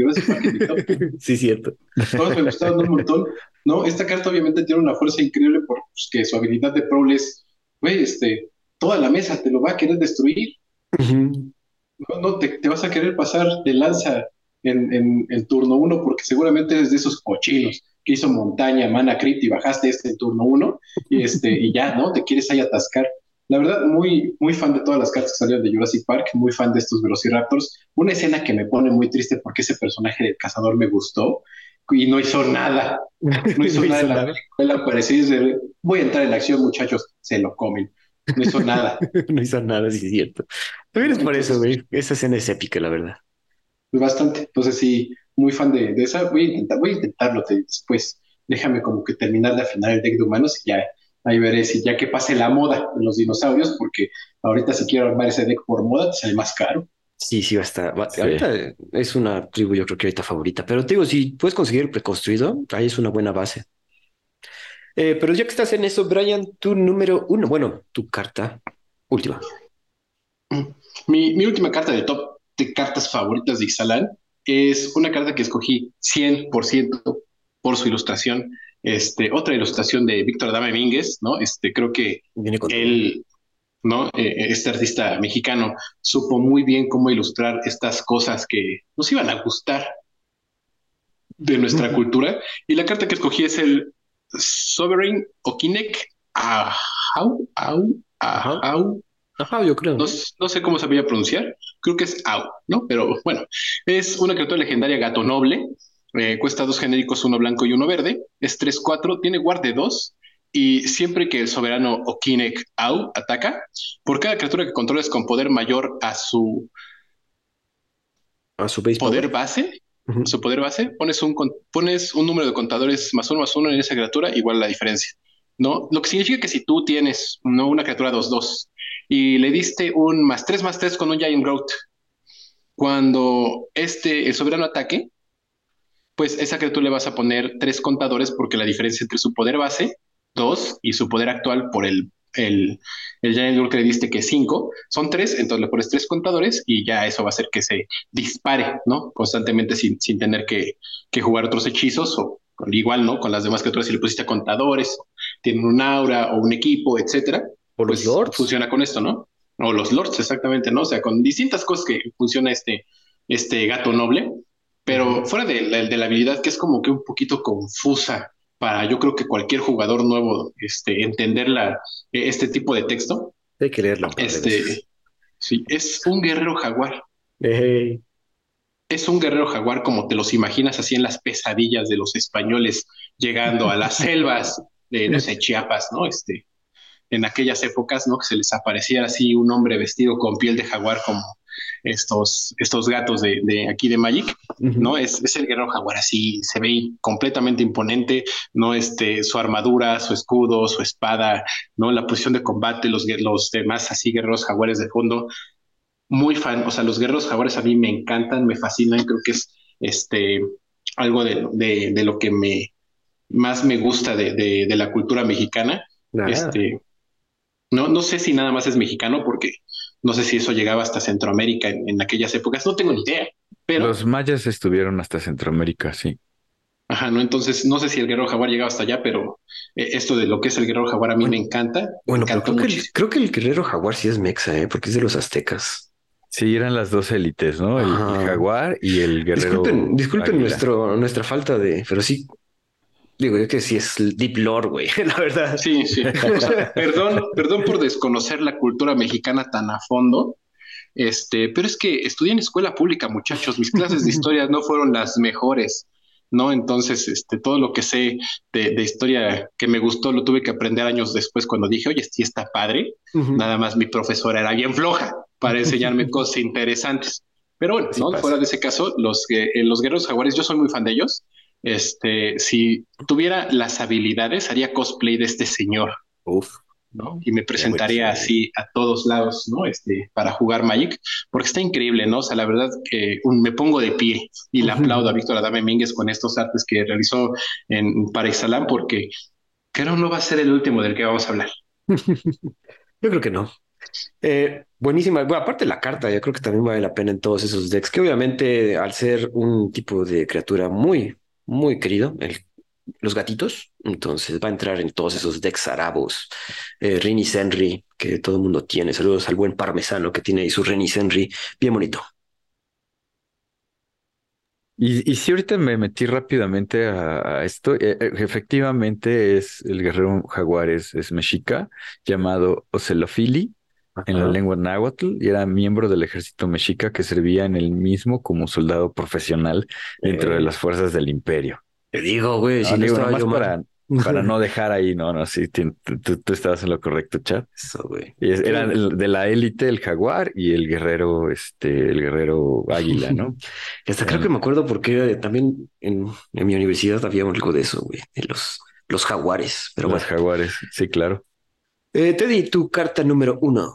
top. (laughs) Sí, cierto. Todas me gustaron un montón, ¿no? Esta carta obviamente tiene una fuerza increíble porque su habilidad de Prowl es, güey, este, toda la mesa te lo va a querer destruir. No, no, te, te vas a querer pasar de lanza en, en, en turno uno porque seguramente eres de esos cochinos que hizo montaña, mana crypt y bajaste este en turno uno y, este, y ya, ¿no? Te quieres ahí atascar. La verdad, muy, muy fan de todas las cartas que salieron de Jurassic Park, muy fan de estos Velociraptors. Una escena que me pone muy triste porque ese personaje del cazador me gustó y no hizo nada. (laughs) No hizo nada en la película, apareció y dice, voy a entrar en la acción, muchachos, se lo comen. No hizo nada. (laughs) no hizo nada, sí es cierto. También es por eso, güey. Esa escena es épica, la verdad. Bastante. Entonces sí, muy fan de, de esa. Voy a, intentar, voy a intentarlo te- después. Déjame como que terminar de afinar el deck de humanos y ya ahí veré si ya que pase la moda de los dinosaurios, porque ahorita si quiero armar ese deck por moda, te sale más caro. Sí, sí, va a estar. va- Sí. Ahorita es una tribu, yo creo que ahorita favorita. Pero te digo, si puedes conseguir el preconstruido, ahí es una buena base. Eh, pero ya que estás en eso, Brian, tu número uno, bueno, tu carta última. Mi, mi última carta de top de cartas favoritas de Ixalan es una carta que escogí 100% por su ilustración. Este, otra ilustración de Víctor Adame Mínguez, ¿no? Este, creo que él, ¿no? Eh, este artista mexicano supo muy bien cómo ilustrar estas cosas que nos iban a gustar de nuestra cultura. Y la carta que escogí es el Sovereign Okinek Ahau, Au. Ahau, Ajá, yo creo. no, no sé cómo se veía pronunciar, creo que es Au, ¿no? Pero bueno, es una criatura legendaria gato noble, eh, cuesta dos genéricos, uno blanco y uno verde, es 3-4, tiene guarde 2 y siempre que el soberano Okinek Au ataca, por cada criatura que controles con poder mayor a su A su base poder power. base, su poder base, pones un, pones un número de contadores más uno más uno en esa criatura, igual la diferencia. ¿No? Lo que significa que si tú tienes ¿no? una criatura 2-2 y le diste un más 3 más 3 con un Giant Growth, cuando este, el soberano ataque, pues esa criatura le vas a poner tres contadores porque la diferencia entre su poder base, 2, y su poder actual por el, el, el Giant que le diste, que es 5, son 3, entonces le pones tres contadores y ya eso va a hacer que se dispare, ¿no? Constantemente sin, sin tener que, que jugar otros hechizos o igual, ¿no? Con las demás criaturas si le pusiste contadores, tienen un aura o un equipo, etcétera, O los pues lords. funciona con esto, ¿no? O los lords, exactamente, ¿no? O sea, con distintas cosas que funciona este, este gato noble, pero fuera de la, de la habilidad que es como que un poquito confusa para yo creo que cualquier jugador nuevo este, entender la, este tipo de texto, Hay que veces. este, sí, es un guerrero jaguar. Es un guerrero jaguar como te los imaginas así en las pesadillas de los españoles llegando a las (laughs) selvas de, no sé, Chiapas, ¿no? Este, en aquellas épocas, ¿no? Que se les apareciera así un hombre vestido con piel de jaguar como estos, estos gatos de, de aquí de Magic. ¿no? Es, es el guerrero jaguar así, se ve completamente imponente, ¿no? Este, su armadura, su escudo, su espada, ¿no? La posición de combate, los, los demás así guerreros jaguares de fondo, muy fan, o sea, los guerreros jaguares a mí me encantan, me fascinan, creo que es este, algo de, de, de lo que me más me gusta de, de, la cultura mexicana. Este, no, no sé si nada más es mexicano, porque no sé si eso llegaba hasta Centroamérica en, en aquellas épocas, no tengo ni idea, pero, Los mayas estuvieron hasta Centroamérica, sí. ajá, no, entonces no sé si el guerrero jaguar llegaba hasta allá, pero eh, esto de lo que es el guerrero jaguar a mí Bueno, me encanta. Bueno, me pero encantó creo que, el, muchísimo. creo que el guerrero jaguar sí es mexa, ¿eh? Porque es de los aztecas. Sí, eran las dos élites, ¿no? El, jaguar y el guerrero. Disculpen, nuestro, nuestra falta de, pero sí, digo yo que sí es deep lore, güey, (laughs) la verdad. Sí, sí. O sea, perdón, perdón por desconocer la cultura mexicana tan a fondo. Este, pero es que estudié en escuela pública, muchachos. Mis clases de historia no fueron las mejores, ¿no? Entonces, este, todo lo que sé de, de historia que me gustó lo tuve que aprender años después cuando dije, oye, sí está padre. Nada más mi profesora era bien floja para enseñarme cosas interesantes. Pero bueno, Sí ¿no? pasa. fuera de ese caso, los, eh, los guerreros jaguares, yo soy muy fan de ellos. Este, si tuviera las habilidades, haría cosplay de este señor. Uf. ¿no? Y me presentaría así a todos lados, ¿no? Este, para jugar Magic, porque está increíble, ¿no? O sea, la verdad que me pongo de pie y le aplaudo a Víctor Adame Mínguez con estos artes que realizó en Para porque creo no va a ser el último del que vamos a hablar. (laughs) Yo creo que no. Eh, buenísima. Bueno, aparte de la carta, yo creo que también vale la pena en todos esos decks, que obviamente al ser un tipo de criatura muy, muy querido, el los gatitos. Entonces va a entrar en todos esos decks arabos. Eh, Rini Senri, que todo el mundo tiene. Saludos al buen parmesano que tiene ahí su Rini Senri. Bien bonito. Y, si ahorita me metí rápidamente a, esto, eh, eh, efectivamente es el guerrero jaguar, es, mexica, llamado Ocelofili en la lengua náhuatl, y era miembro del ejército mexica que servía en el mismo como soldado profesional dentro de las fuerzas del imperio. Te digo, güey, si no, estaba yo para, para no dejar ahí, no, no, sí, tú, estabas en lo correcto, chat. Eso, güey. Y era de la élite el jaguar y el guerrero, este, el guerrero águila, ¿no? (laughs) y hasta creo que me acuerdo porque también en, en mi universidad había algo de eso, güey, de los, los jaguares. Pero los jaguares, sí, claro. Eh, Teddy, tu carta número uno.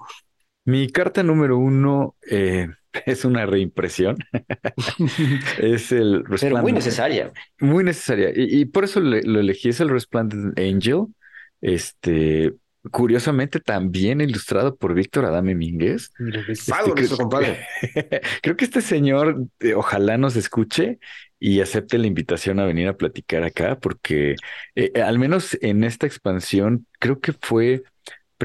Mi carta número uno, eh, (laughs) es una reimpresión. (laughs) es el Pero muy necesaria. Muy necesaria. Y, por eso lo elegí. Es el Resplendent Angel. Este, curiosamente, también ilustrado por Víctor Adame Mínguez. Este, creo, compadre. (laughs) creo que este señor, eh, ojalá nos escuche y acepte la invitación a venir a platicar acá, porque eh, al menos en esta expansión, creo que fue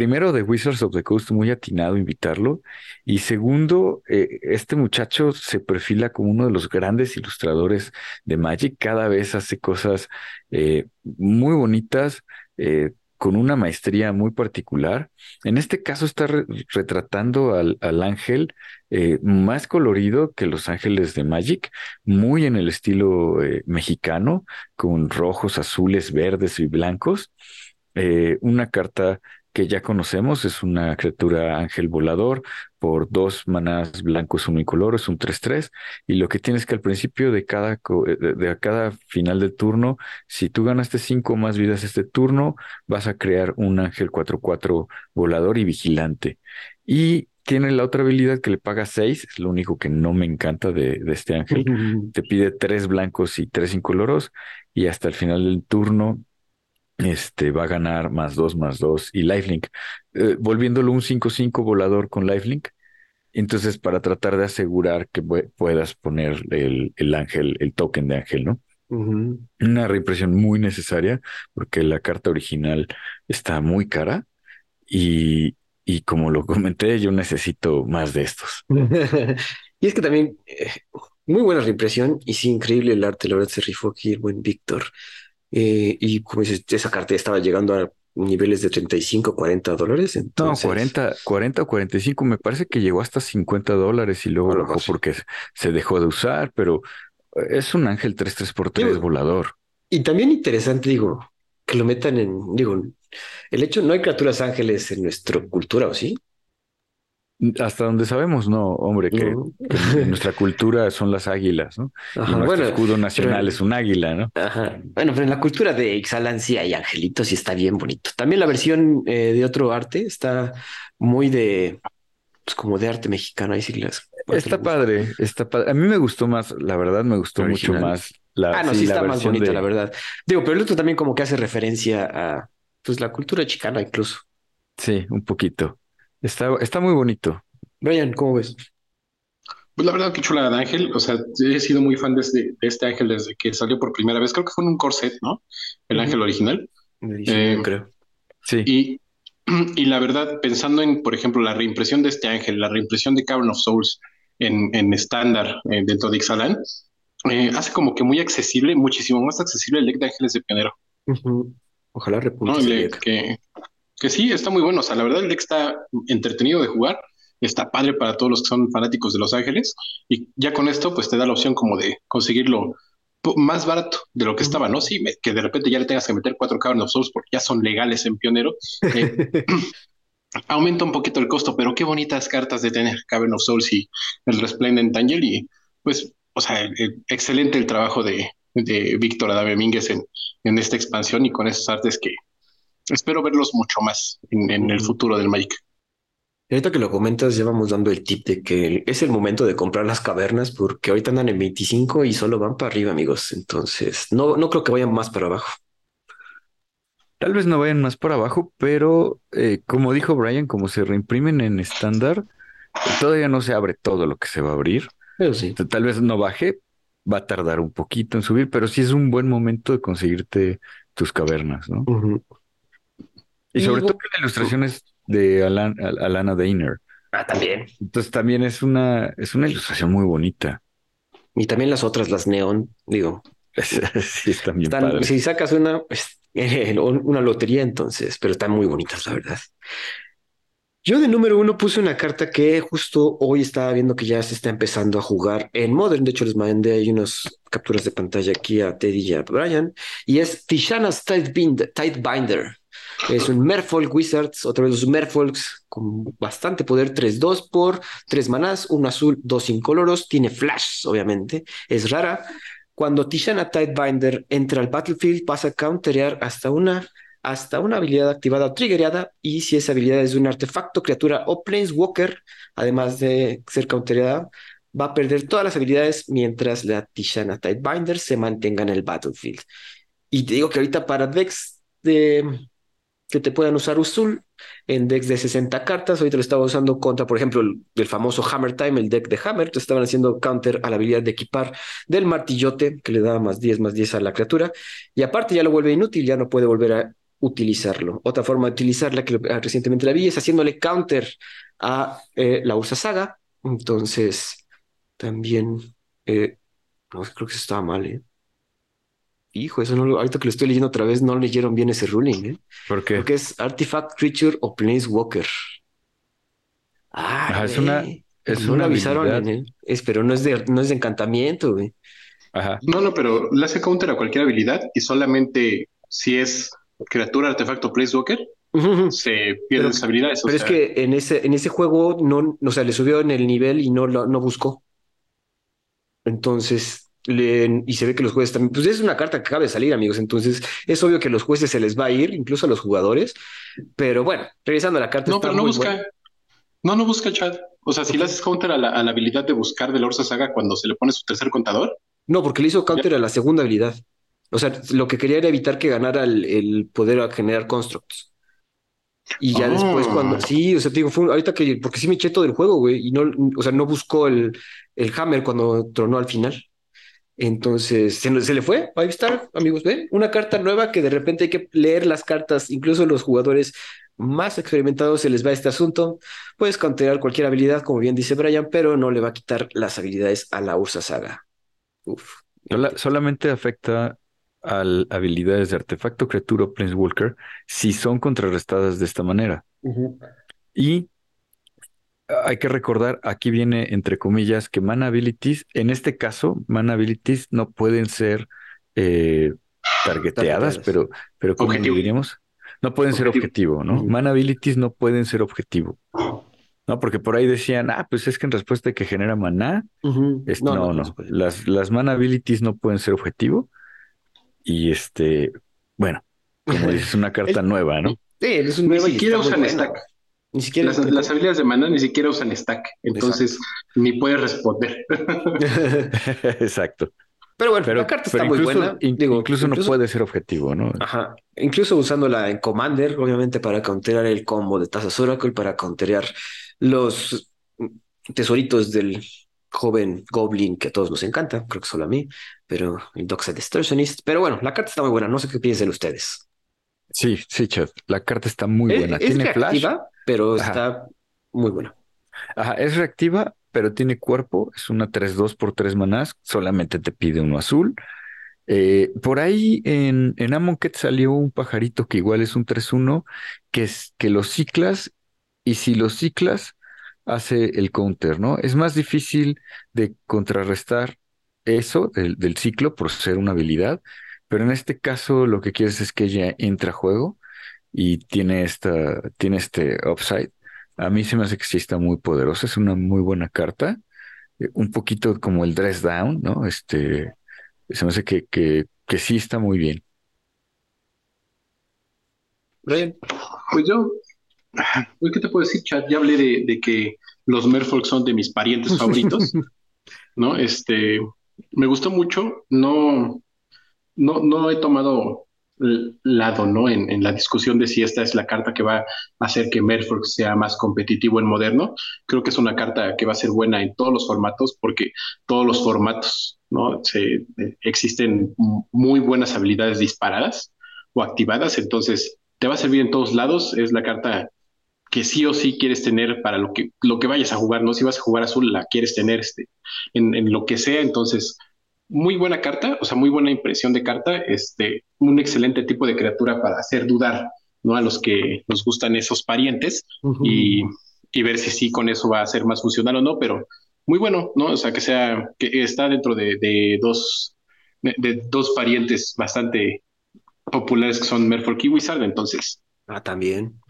primero de Wizards of the Coast, muy atinado invitarlo. Y segundo, eh, este muchacho se perfila como uno de los grandes ilustradores de Magic. Cada vez hace cosas eh, muy bonitas. Eh, con una maestría muy particular. En este caso está retratando al, al ángel más colorido que los ángeles de Magic, muy en el estilo mexicano, con rojos, azules, verdes y blancos. una carta que ya conocemos, es una criatura ángel volador por dos manás blancos unicolor, es un 3-3, y lo que tienes que al principio de cada, eh, de, cada final del turno, si tú ganaste cinco más vidas este turno, vas a crear un ángel 4-4 volador y vigilante. Y tiene la otra habilidad que le paga seis, es lo único que no me encanta de, de este ángel. (laughs) Te pide tres blancos y tres incoloros, y hasta el final del turno este va a ganar más dos, más dos y lifelink, eh, volviéndolo un 5-5 volador con lifelink. Entonces, para tratar de asegurar que puedas poner el, el, ángel, el token de ángel, ¿no? Una reimpresión muy necesaria porque la carta original está muy cara y, y como lo comenté, yo necesito más de estos. (laughs) y es que también, eh, muy buena reimpresión y sí, increíble el arte, la verdad se rifó aquí el buen Víctor. Eh, y como dices, esa carta estaba llegando a niveles de 35, 40 dólares. Entonces... No, 40, 40 o 45, me parece que llegó hasta 50 dólares y luego bajó porque se dejó de usar, pero es un ángel 3-3x3 volador. Y también interesante, digo, que lo metan en, digo, el hecho, no hay criaturas ángeles en nuestra cultura, ¿o sí? Hasta donde sabemos, no, hombre, que, nuestra cultura son las águilas, ¿no? nuestro escudo nacional es un águila, ¿no? Ajá. Bueno, pero en la cultura de Ixalan sí hay angelitos y está bien bonito. También la versión eh, de otro arte está muy de, pues como de arte mexicano, hay siglas. Está padre, está padre. A mí me gustó más, la verdad, me gustó mucho más la. Ah, no, sí, está más bonita, la verdad. Digo, pero el otro también como que hace referencia a, pues, la cultura chicana incluso. Sí, un poquito. Está, está muy bonito. Brian, ¿cómo ves? Pues la verdad que chula de Ángel, o sea, he sido muy fan de este, este, Ángel desde que salió por primera vez, creo que fue en un corset, ¿no? El Ángel original. Eh, creo. Sí. Y, (clears throat) y, la verdad, pensando en, por ejemplo, la reimpresión de este Ángel, la reimpresión de Cavern of Souls en estándar eh, dentro de Ixalan, eh, hace como que muy accesible, muchísimo más accesible el deck de Ángeles de Pionero. Ojalá repunte. que, que sí, está muy bueno. O sea, la verdad el deck está entretenido de jugar, está padre para todos los que son fanáticos de Los Ángeles y ya con esto pues te da la opción como de conseguirlo más barato de lo que estaba, ¿no? Sí, que de repente ya le tengas que meter cuatro Cavern of Souls porque ya son legales en Pionero. Eh, (laughs) aumenta un poquito el costo, pero qué bonitas cartas de tener Cavern of Souls y el Resplendent Angel y pues, o sea, excelente el trabajo de, de Víctor Adame Mínguez en, en esta expansión y con esos artes que espero verlos mucho más en, el futuro del Magic. ahorita que lo comentas, ya vamos dando el tip de que es el momento de comprar las cavernas porque ahorita andan en 25 y solo van para arriba, amigos. Entonces, no, no creo que vayan más para abajo. Tal vez no vayan más para abajo, pero eh, como dijo Brian, como se reimprimen en estándar, todavía no se abre todo lo que se va a abrir. Pero sí. Tal vez no baje, va a tardar un poquito en subir, pero sí es un buen momento de conseguirte tus cavernas, ¿no? Y sobre todo la ilustración es de Alana Dainer. Ah, también. Entonces también es una, es una ilustración muy bonita. Y también las otras, las neón, digo. (laughs) sí, están bien Si sacas una, pues, una lotería entonces, pero están muy bonitas, la verdad. Yo de número uno puse una carta que justo hoy estaba viendo que ya se está empezando a jugar en Modern. De hecho, les mandé ahí unas capturas de pantalla aquí a Teddy y a Brian. Y es Tishana's Tidebinder. Es un Merfolk Wizards, otra vez los Merfolks con bastante poder, 3-2 por 3 manás, un azul, dos incoloros, tiene flash, obviamente, es rara. Cuando Tishana Tidebinder entra al battlefield, pasa a counterear hasta una hasta una habilidad activada o triggerada y si esa habilidad es un artefacto, criatura o planeswalker, además de ser counterada, va a perder todas las habilidades mientras la Tishana Tidebinder se mantenga en el battlefield. Y te digo que ahorita para decks de que te puedan usar Usul en decks de 60 cartas. Ahorita lo estaba usando contra, por ejemplo, el, famoso Hammer Time, el deck de Hammer. Te estaban haciendo counter a la habilidad de equipar del martillote, que le da más 10, más 10 a la criatura. Y aparte ya lo vuelve inútil, ya no puede volver a utilizarlo. Otra forma de utilizarla que recientemente la vi es haciéndole counter a eh, la Ursa Saga. Entonces, también, eh, no, creo que eso estaba mal, ¿eh? Hijo, eso no lo, ahorita que lo estoy leyendo otra vez, no leyeron bien ese ruling, ¿eh? ¿Por qué? Porque es Artifact Creature o Planeswalker. Ah, es una. Es no una lo avisaron, ¿eh? es, pero no es de, no es de encantamiento, güey. Ajá. No, no, pero le hace counter a cualquier habilidad y solamente si es criatura, artefacto, Planeswalker, se pierden sus habilidades. Pero es que en ese, en ese juego no, o sea, le subió en el nivel y no, no buscó. Entonces, y se ve que los jueces también, pues es una carta que acaba de salir, amigos, entonces es obvio que a los jueces se les va a ir, incluso a los jugadores, pero bueno, regresando a la carta. No, pero no busca, no, no busca chat. O sea, si le haces counter a la, habilidad de buscar de la Orsa Saga cuando se le pone su tercer contador. No, porque le hizo counter a la segunda habilidad. O sea, lo que quería era evitar que ganara el, poder a generar constructs. Y ya después ah. cuando, sí, o sea, te digo, fue ahorita que, porque sí me eché todo el juego, güey, y no, o sea, no buscó el, el hammer cuando tronó al final. Entonces, se, le fue. Ahí está, amigos. Ven, una carta nueva que de repente hay que leer las cartas. Incluso los jugadores más experimentados se les va este asunto. Puedes counterar cualquier habilidad, como bien dice Brian, pero no le va a quitar las habilidades a la Ursa Saga. Uf. solamente afecta a habilidades de artefacto, criatura o planeswalker si son contrarrestadas de esta manera. Y hay que recordar, aquí viene entre comillas que mana abilities, en este caso, mana abilities no pueden ser eh, targeteadas, pero, pero como diríamos, no pueden ser objetivo, ¿no? Mana abilities no pueden ser objetivo. No, porque por ahí decían, ah, pues es que en respuesta de que genera maná, no, no, Las, las mana abilities no pueden ser objetivo. Y este, bueno, como (laughs) dices, una carta nueva, ¿no? Sí, es un nuevo Ni siquiera usan stack. Ni siquiera las, habilidades de mana ni siquiera usan stack, entonces ni puedes responder. (laughs) Exacto. Pero bueno, la carta está muy buena. incluso, no puede ser objetivo, ¿no? Ajá. Incluso usándola en Commander, obviamente para counterar el combo de Tazas Oracle, para counterear los tesoritos del joven Goblin que a todos nos encanta, creo que solo a mí, pero el Doxa Distortionist. Pero bueno, la carta está muy buena, no sé qué piensan ustedes. Sí, sí, Chad, la carta está muy buena. Es Tiene flash pero está muy buena. Ajá, es reactiva, pero tiene cuerpo, es una 3-2 por 3 manás, solamente te pide uno azul. Eh, por ahí en, en Amonkhet salió un pajarito que igual es un 3-1, que es que los ciclas, y si los ciclas, hace el counter, ¿no? Es más difícil de contrarrestar eso del, del ciclo por ser una habilidad, pero en este caso lo que quieres es que ella entre a juego y tiene esta, tiene este upside. A mí se me hace que sí está muy poderosa, es una muy buena carta, eh, un poquito como el dress down, ¿no? Este, se me hace que, que, que sí está muy bien. Pues yo, ¿qué te puedo decir, Chad? Ya hablé de, de que los Merfolk son de mis parientes favoritos, (laughs) ¿no? Este, me gustó mucho, no, no, no he tomado lado, ¿no? En, en, la discusión de si esta es la carta que va a hacer que Merfolk sea más competitivo en moderno. Creo que es una carta que va a ser buena en todos los formatos porque todos los formatos, ¿no? Se, existen muy buenas habilidades disparadas o activadas, entonces te va a servir en todos lados. Es la carta que sí o sí quieres tener para lo que, lo que vayas a jugar, ¿no? Si vas a jugar azul, la quieres tener este, en, en lo que sea, entonces muy buena carta, o sea, muy buena impresión de carta, este, un excelente tipo de criatura para hacer dudar, ¿no? A los que nos gustan esos parientes y, y, ver si sí con eso va a ser más funcional o no, pero muy bueno, ¿no? O sea, que sea, que está dentro de, de dos, de, dos parientes bastante populares que son Merfolk y Wizard, entonces. Ah, también.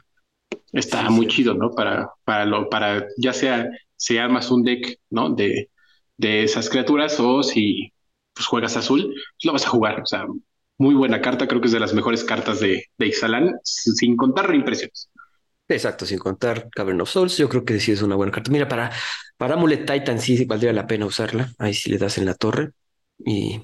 Está muy chido, ¿no? Para, para lo, para ya sea si armas un deck, ¿no? De, de esas criaturas o si pues juegas azul, pues lo vas a jugar. O sea, muy buena carta, creo que es de las mejores cartas de, de Ixalan, sin contar reimpresiones. Exacto, sin contar Cavern of Souls, yo creo que sí es una buena carta. Mira, para, para Amulet Titan sí valdría la pena usarla. Ahí sí le das en la torre. Y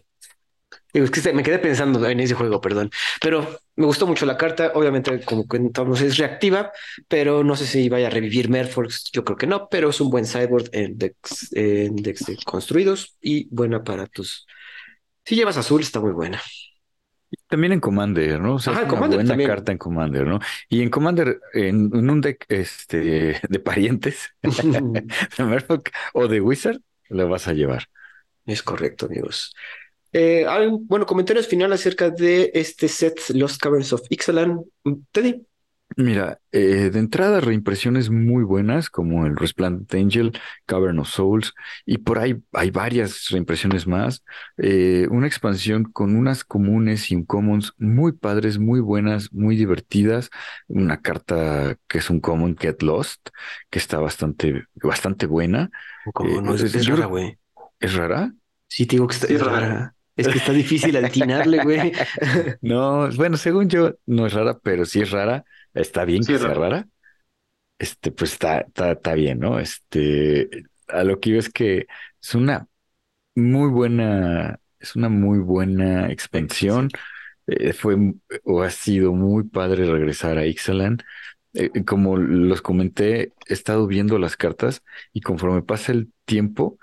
es que me quedé pensando en ese juego, perdón. Pero me gustó mucho la carta. Obviamente, como comentamos, es reactiva, pero no sé si vaya a revivir Merfolks. Yo creo que no, pero es un buen sideboard en decks, en decks construidos y buena para tus si llevas azul, está muy buena. También en Commander, ¿no? O sea, es una buena carta en Commander, ¿no? Y en Commander, en, un deck este, (laughs) de parientes, (laughs) de Merfolk o de Wizard, lo vas a llevar. Es correcto, amigos. Eh, bueno, comentarios finales acerca de este set Lost Caverns of Ixalan. Teddy. Mira, eh, de entrada reimpresiones muy buenas como el Resplendent Angel, Cavern of Souls y por ahí hay varias reimpresiones más. Eh, una expansión con unas comunes y uncommons muy padres, muy buenas, muy divertidas. Una carta que es un common Get Lost, que está bastante, bastante buena. ¿Cómo? no, es, es rara, güey. ¿Es rara? Sí, te digo que está, es rara. Es que está difícil (laughs) atinarle, güey. (laughs) no, bueno, según yo, no es rara, pero sí es rara. Está bien que sea rara. Este, pues está, está, bien, ¿no? Este, a lo que iba es que es una muy buena, es una muy buena expansión. Eh, fue o ha sido muy padre regresar a Ixalan. Eh, como los comenté, he estado viendo las cartas y conforme pasa el tiempo,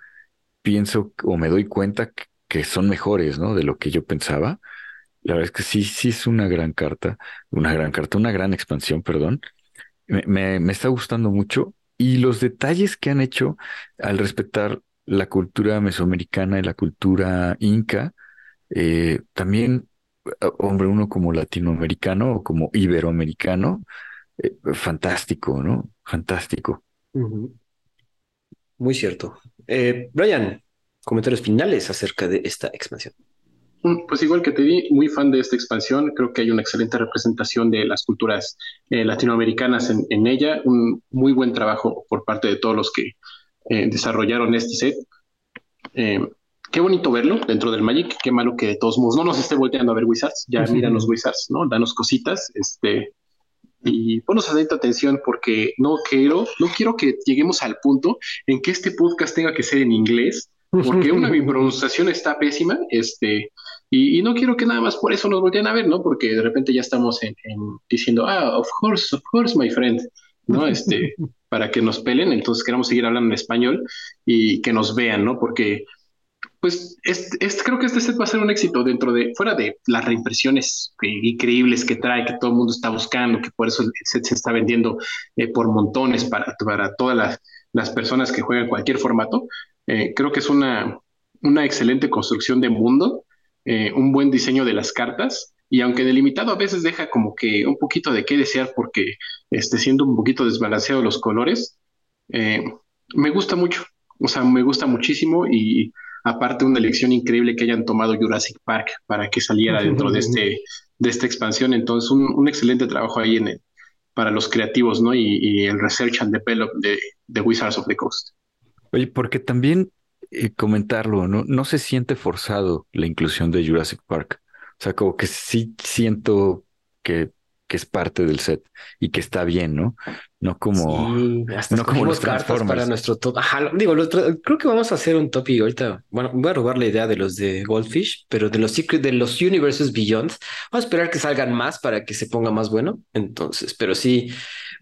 pienso o me doy cuenta que, que son mejores, ¿no? De lo que yo pensaba. La verdad es que sí, sí es una gran carta, una gran carta, una gran expansión, perdón. Me, está gustando mucho y los detalles que han hecho al respetar la cultura mesoamericana y la cultura inca, eh, también, hombre, uno como latinoamericano o como iberoamericano, eh, fantástico, ¿no? Fantástico. Muy cierto. Eh, Brian, comentarios finales acerca de esta expansión. Mm, pues igual que te di, muy fan de esta expansión, creo que hay una excelente representación de las culturas eh, latinoamericanas en, ella, un muy buen trabajo por parte de todos los que eh, desarrollaron este set. Eh, qué bonito verlo dentro del Magic, qué malo que de todos modos no nos esté volteando a ver Wizards, ya miran los Wizards, ¿no? Danos cositas, este, y ponos atención porque no quiero, no quiero que lleguemos al punto en que este podcast tenga que ser en inglés porque (laughs) una mi pronunciación está pésima, este, y, no quiero que nada más por eso nos volteen a ver, ¿no? Porque de repente ya estamos en, diciendo, ah, of course, of course, my friend, ¿no? (laughs) Este, para que nos pelen, entonces queremos seguir hablando en español y que nos vean, ¿no? Porque, pues, este, creo que este set va a ser un éxito dentro de, fuera de las reimpresiones increíbles que trae, que todo el mundo está buscando, que por eso el set se está vendiendo eh, por montones para, para todas las, las personas que juegan cualquier formato. Eh, creo que es una, una excelente construcción de mundo, eh, un buen diseño de las cartas, y aunque delimitado a veces deja como que un poquito de qué desear porque esté siendo un poquito desbalanceado los colores, eh, me gusta mucho, o sea, me gusta muchísimo y aparte una elección increíble que hayan tomado Jurassic Park para que saliera dentro de, (laughs) este, de esta expansión, entonces un, excelente trabajo ahí en para los creativos, ¿no? Y, el research and develop de, de Wizards of the Coast. Oye, porque también comentarlo, ¿no? No se siente forzado la inclusión de Jurassic Park. O sea, como que sí siento que, que es parte del set y que está bien, ¿no? No como, Sí, hasta no como los cartas para nuestro top. Ajá, digo, lo creo que vamos a hacer un top y ahorita, bueno, voy a robar la idea de los de Goldfish, pero de los Secret, de los Universes Beyond, vamos a esperar que salgan más para que se ponga más bueno. Entonces, pero sí,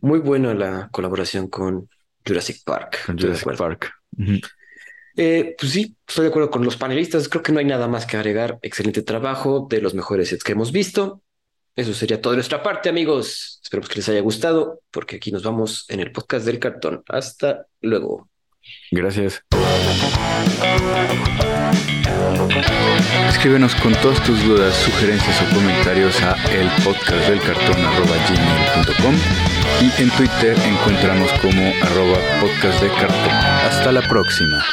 muy buena la colaboración con Jurassic Park. con Jurassic. Park. Eh, pues sí, estoy de acuerdo con los panelistas. Creo que no hay nada más que agregar. Excelente trabajo de los mejores sets que hemos visto. Eso sería todo de nuestra parte, amigos. Esperemos que les haya gustado, porque aquí nos vamos en el podcast del cartón. Hasta luego. Gracias. Escríbenos con todas tus dudas, sugerencias o comentarios a elpodcastdelcartón.gmail.com y en Twitter encontramos como arroba podcast de cartón. Hasta la próxima.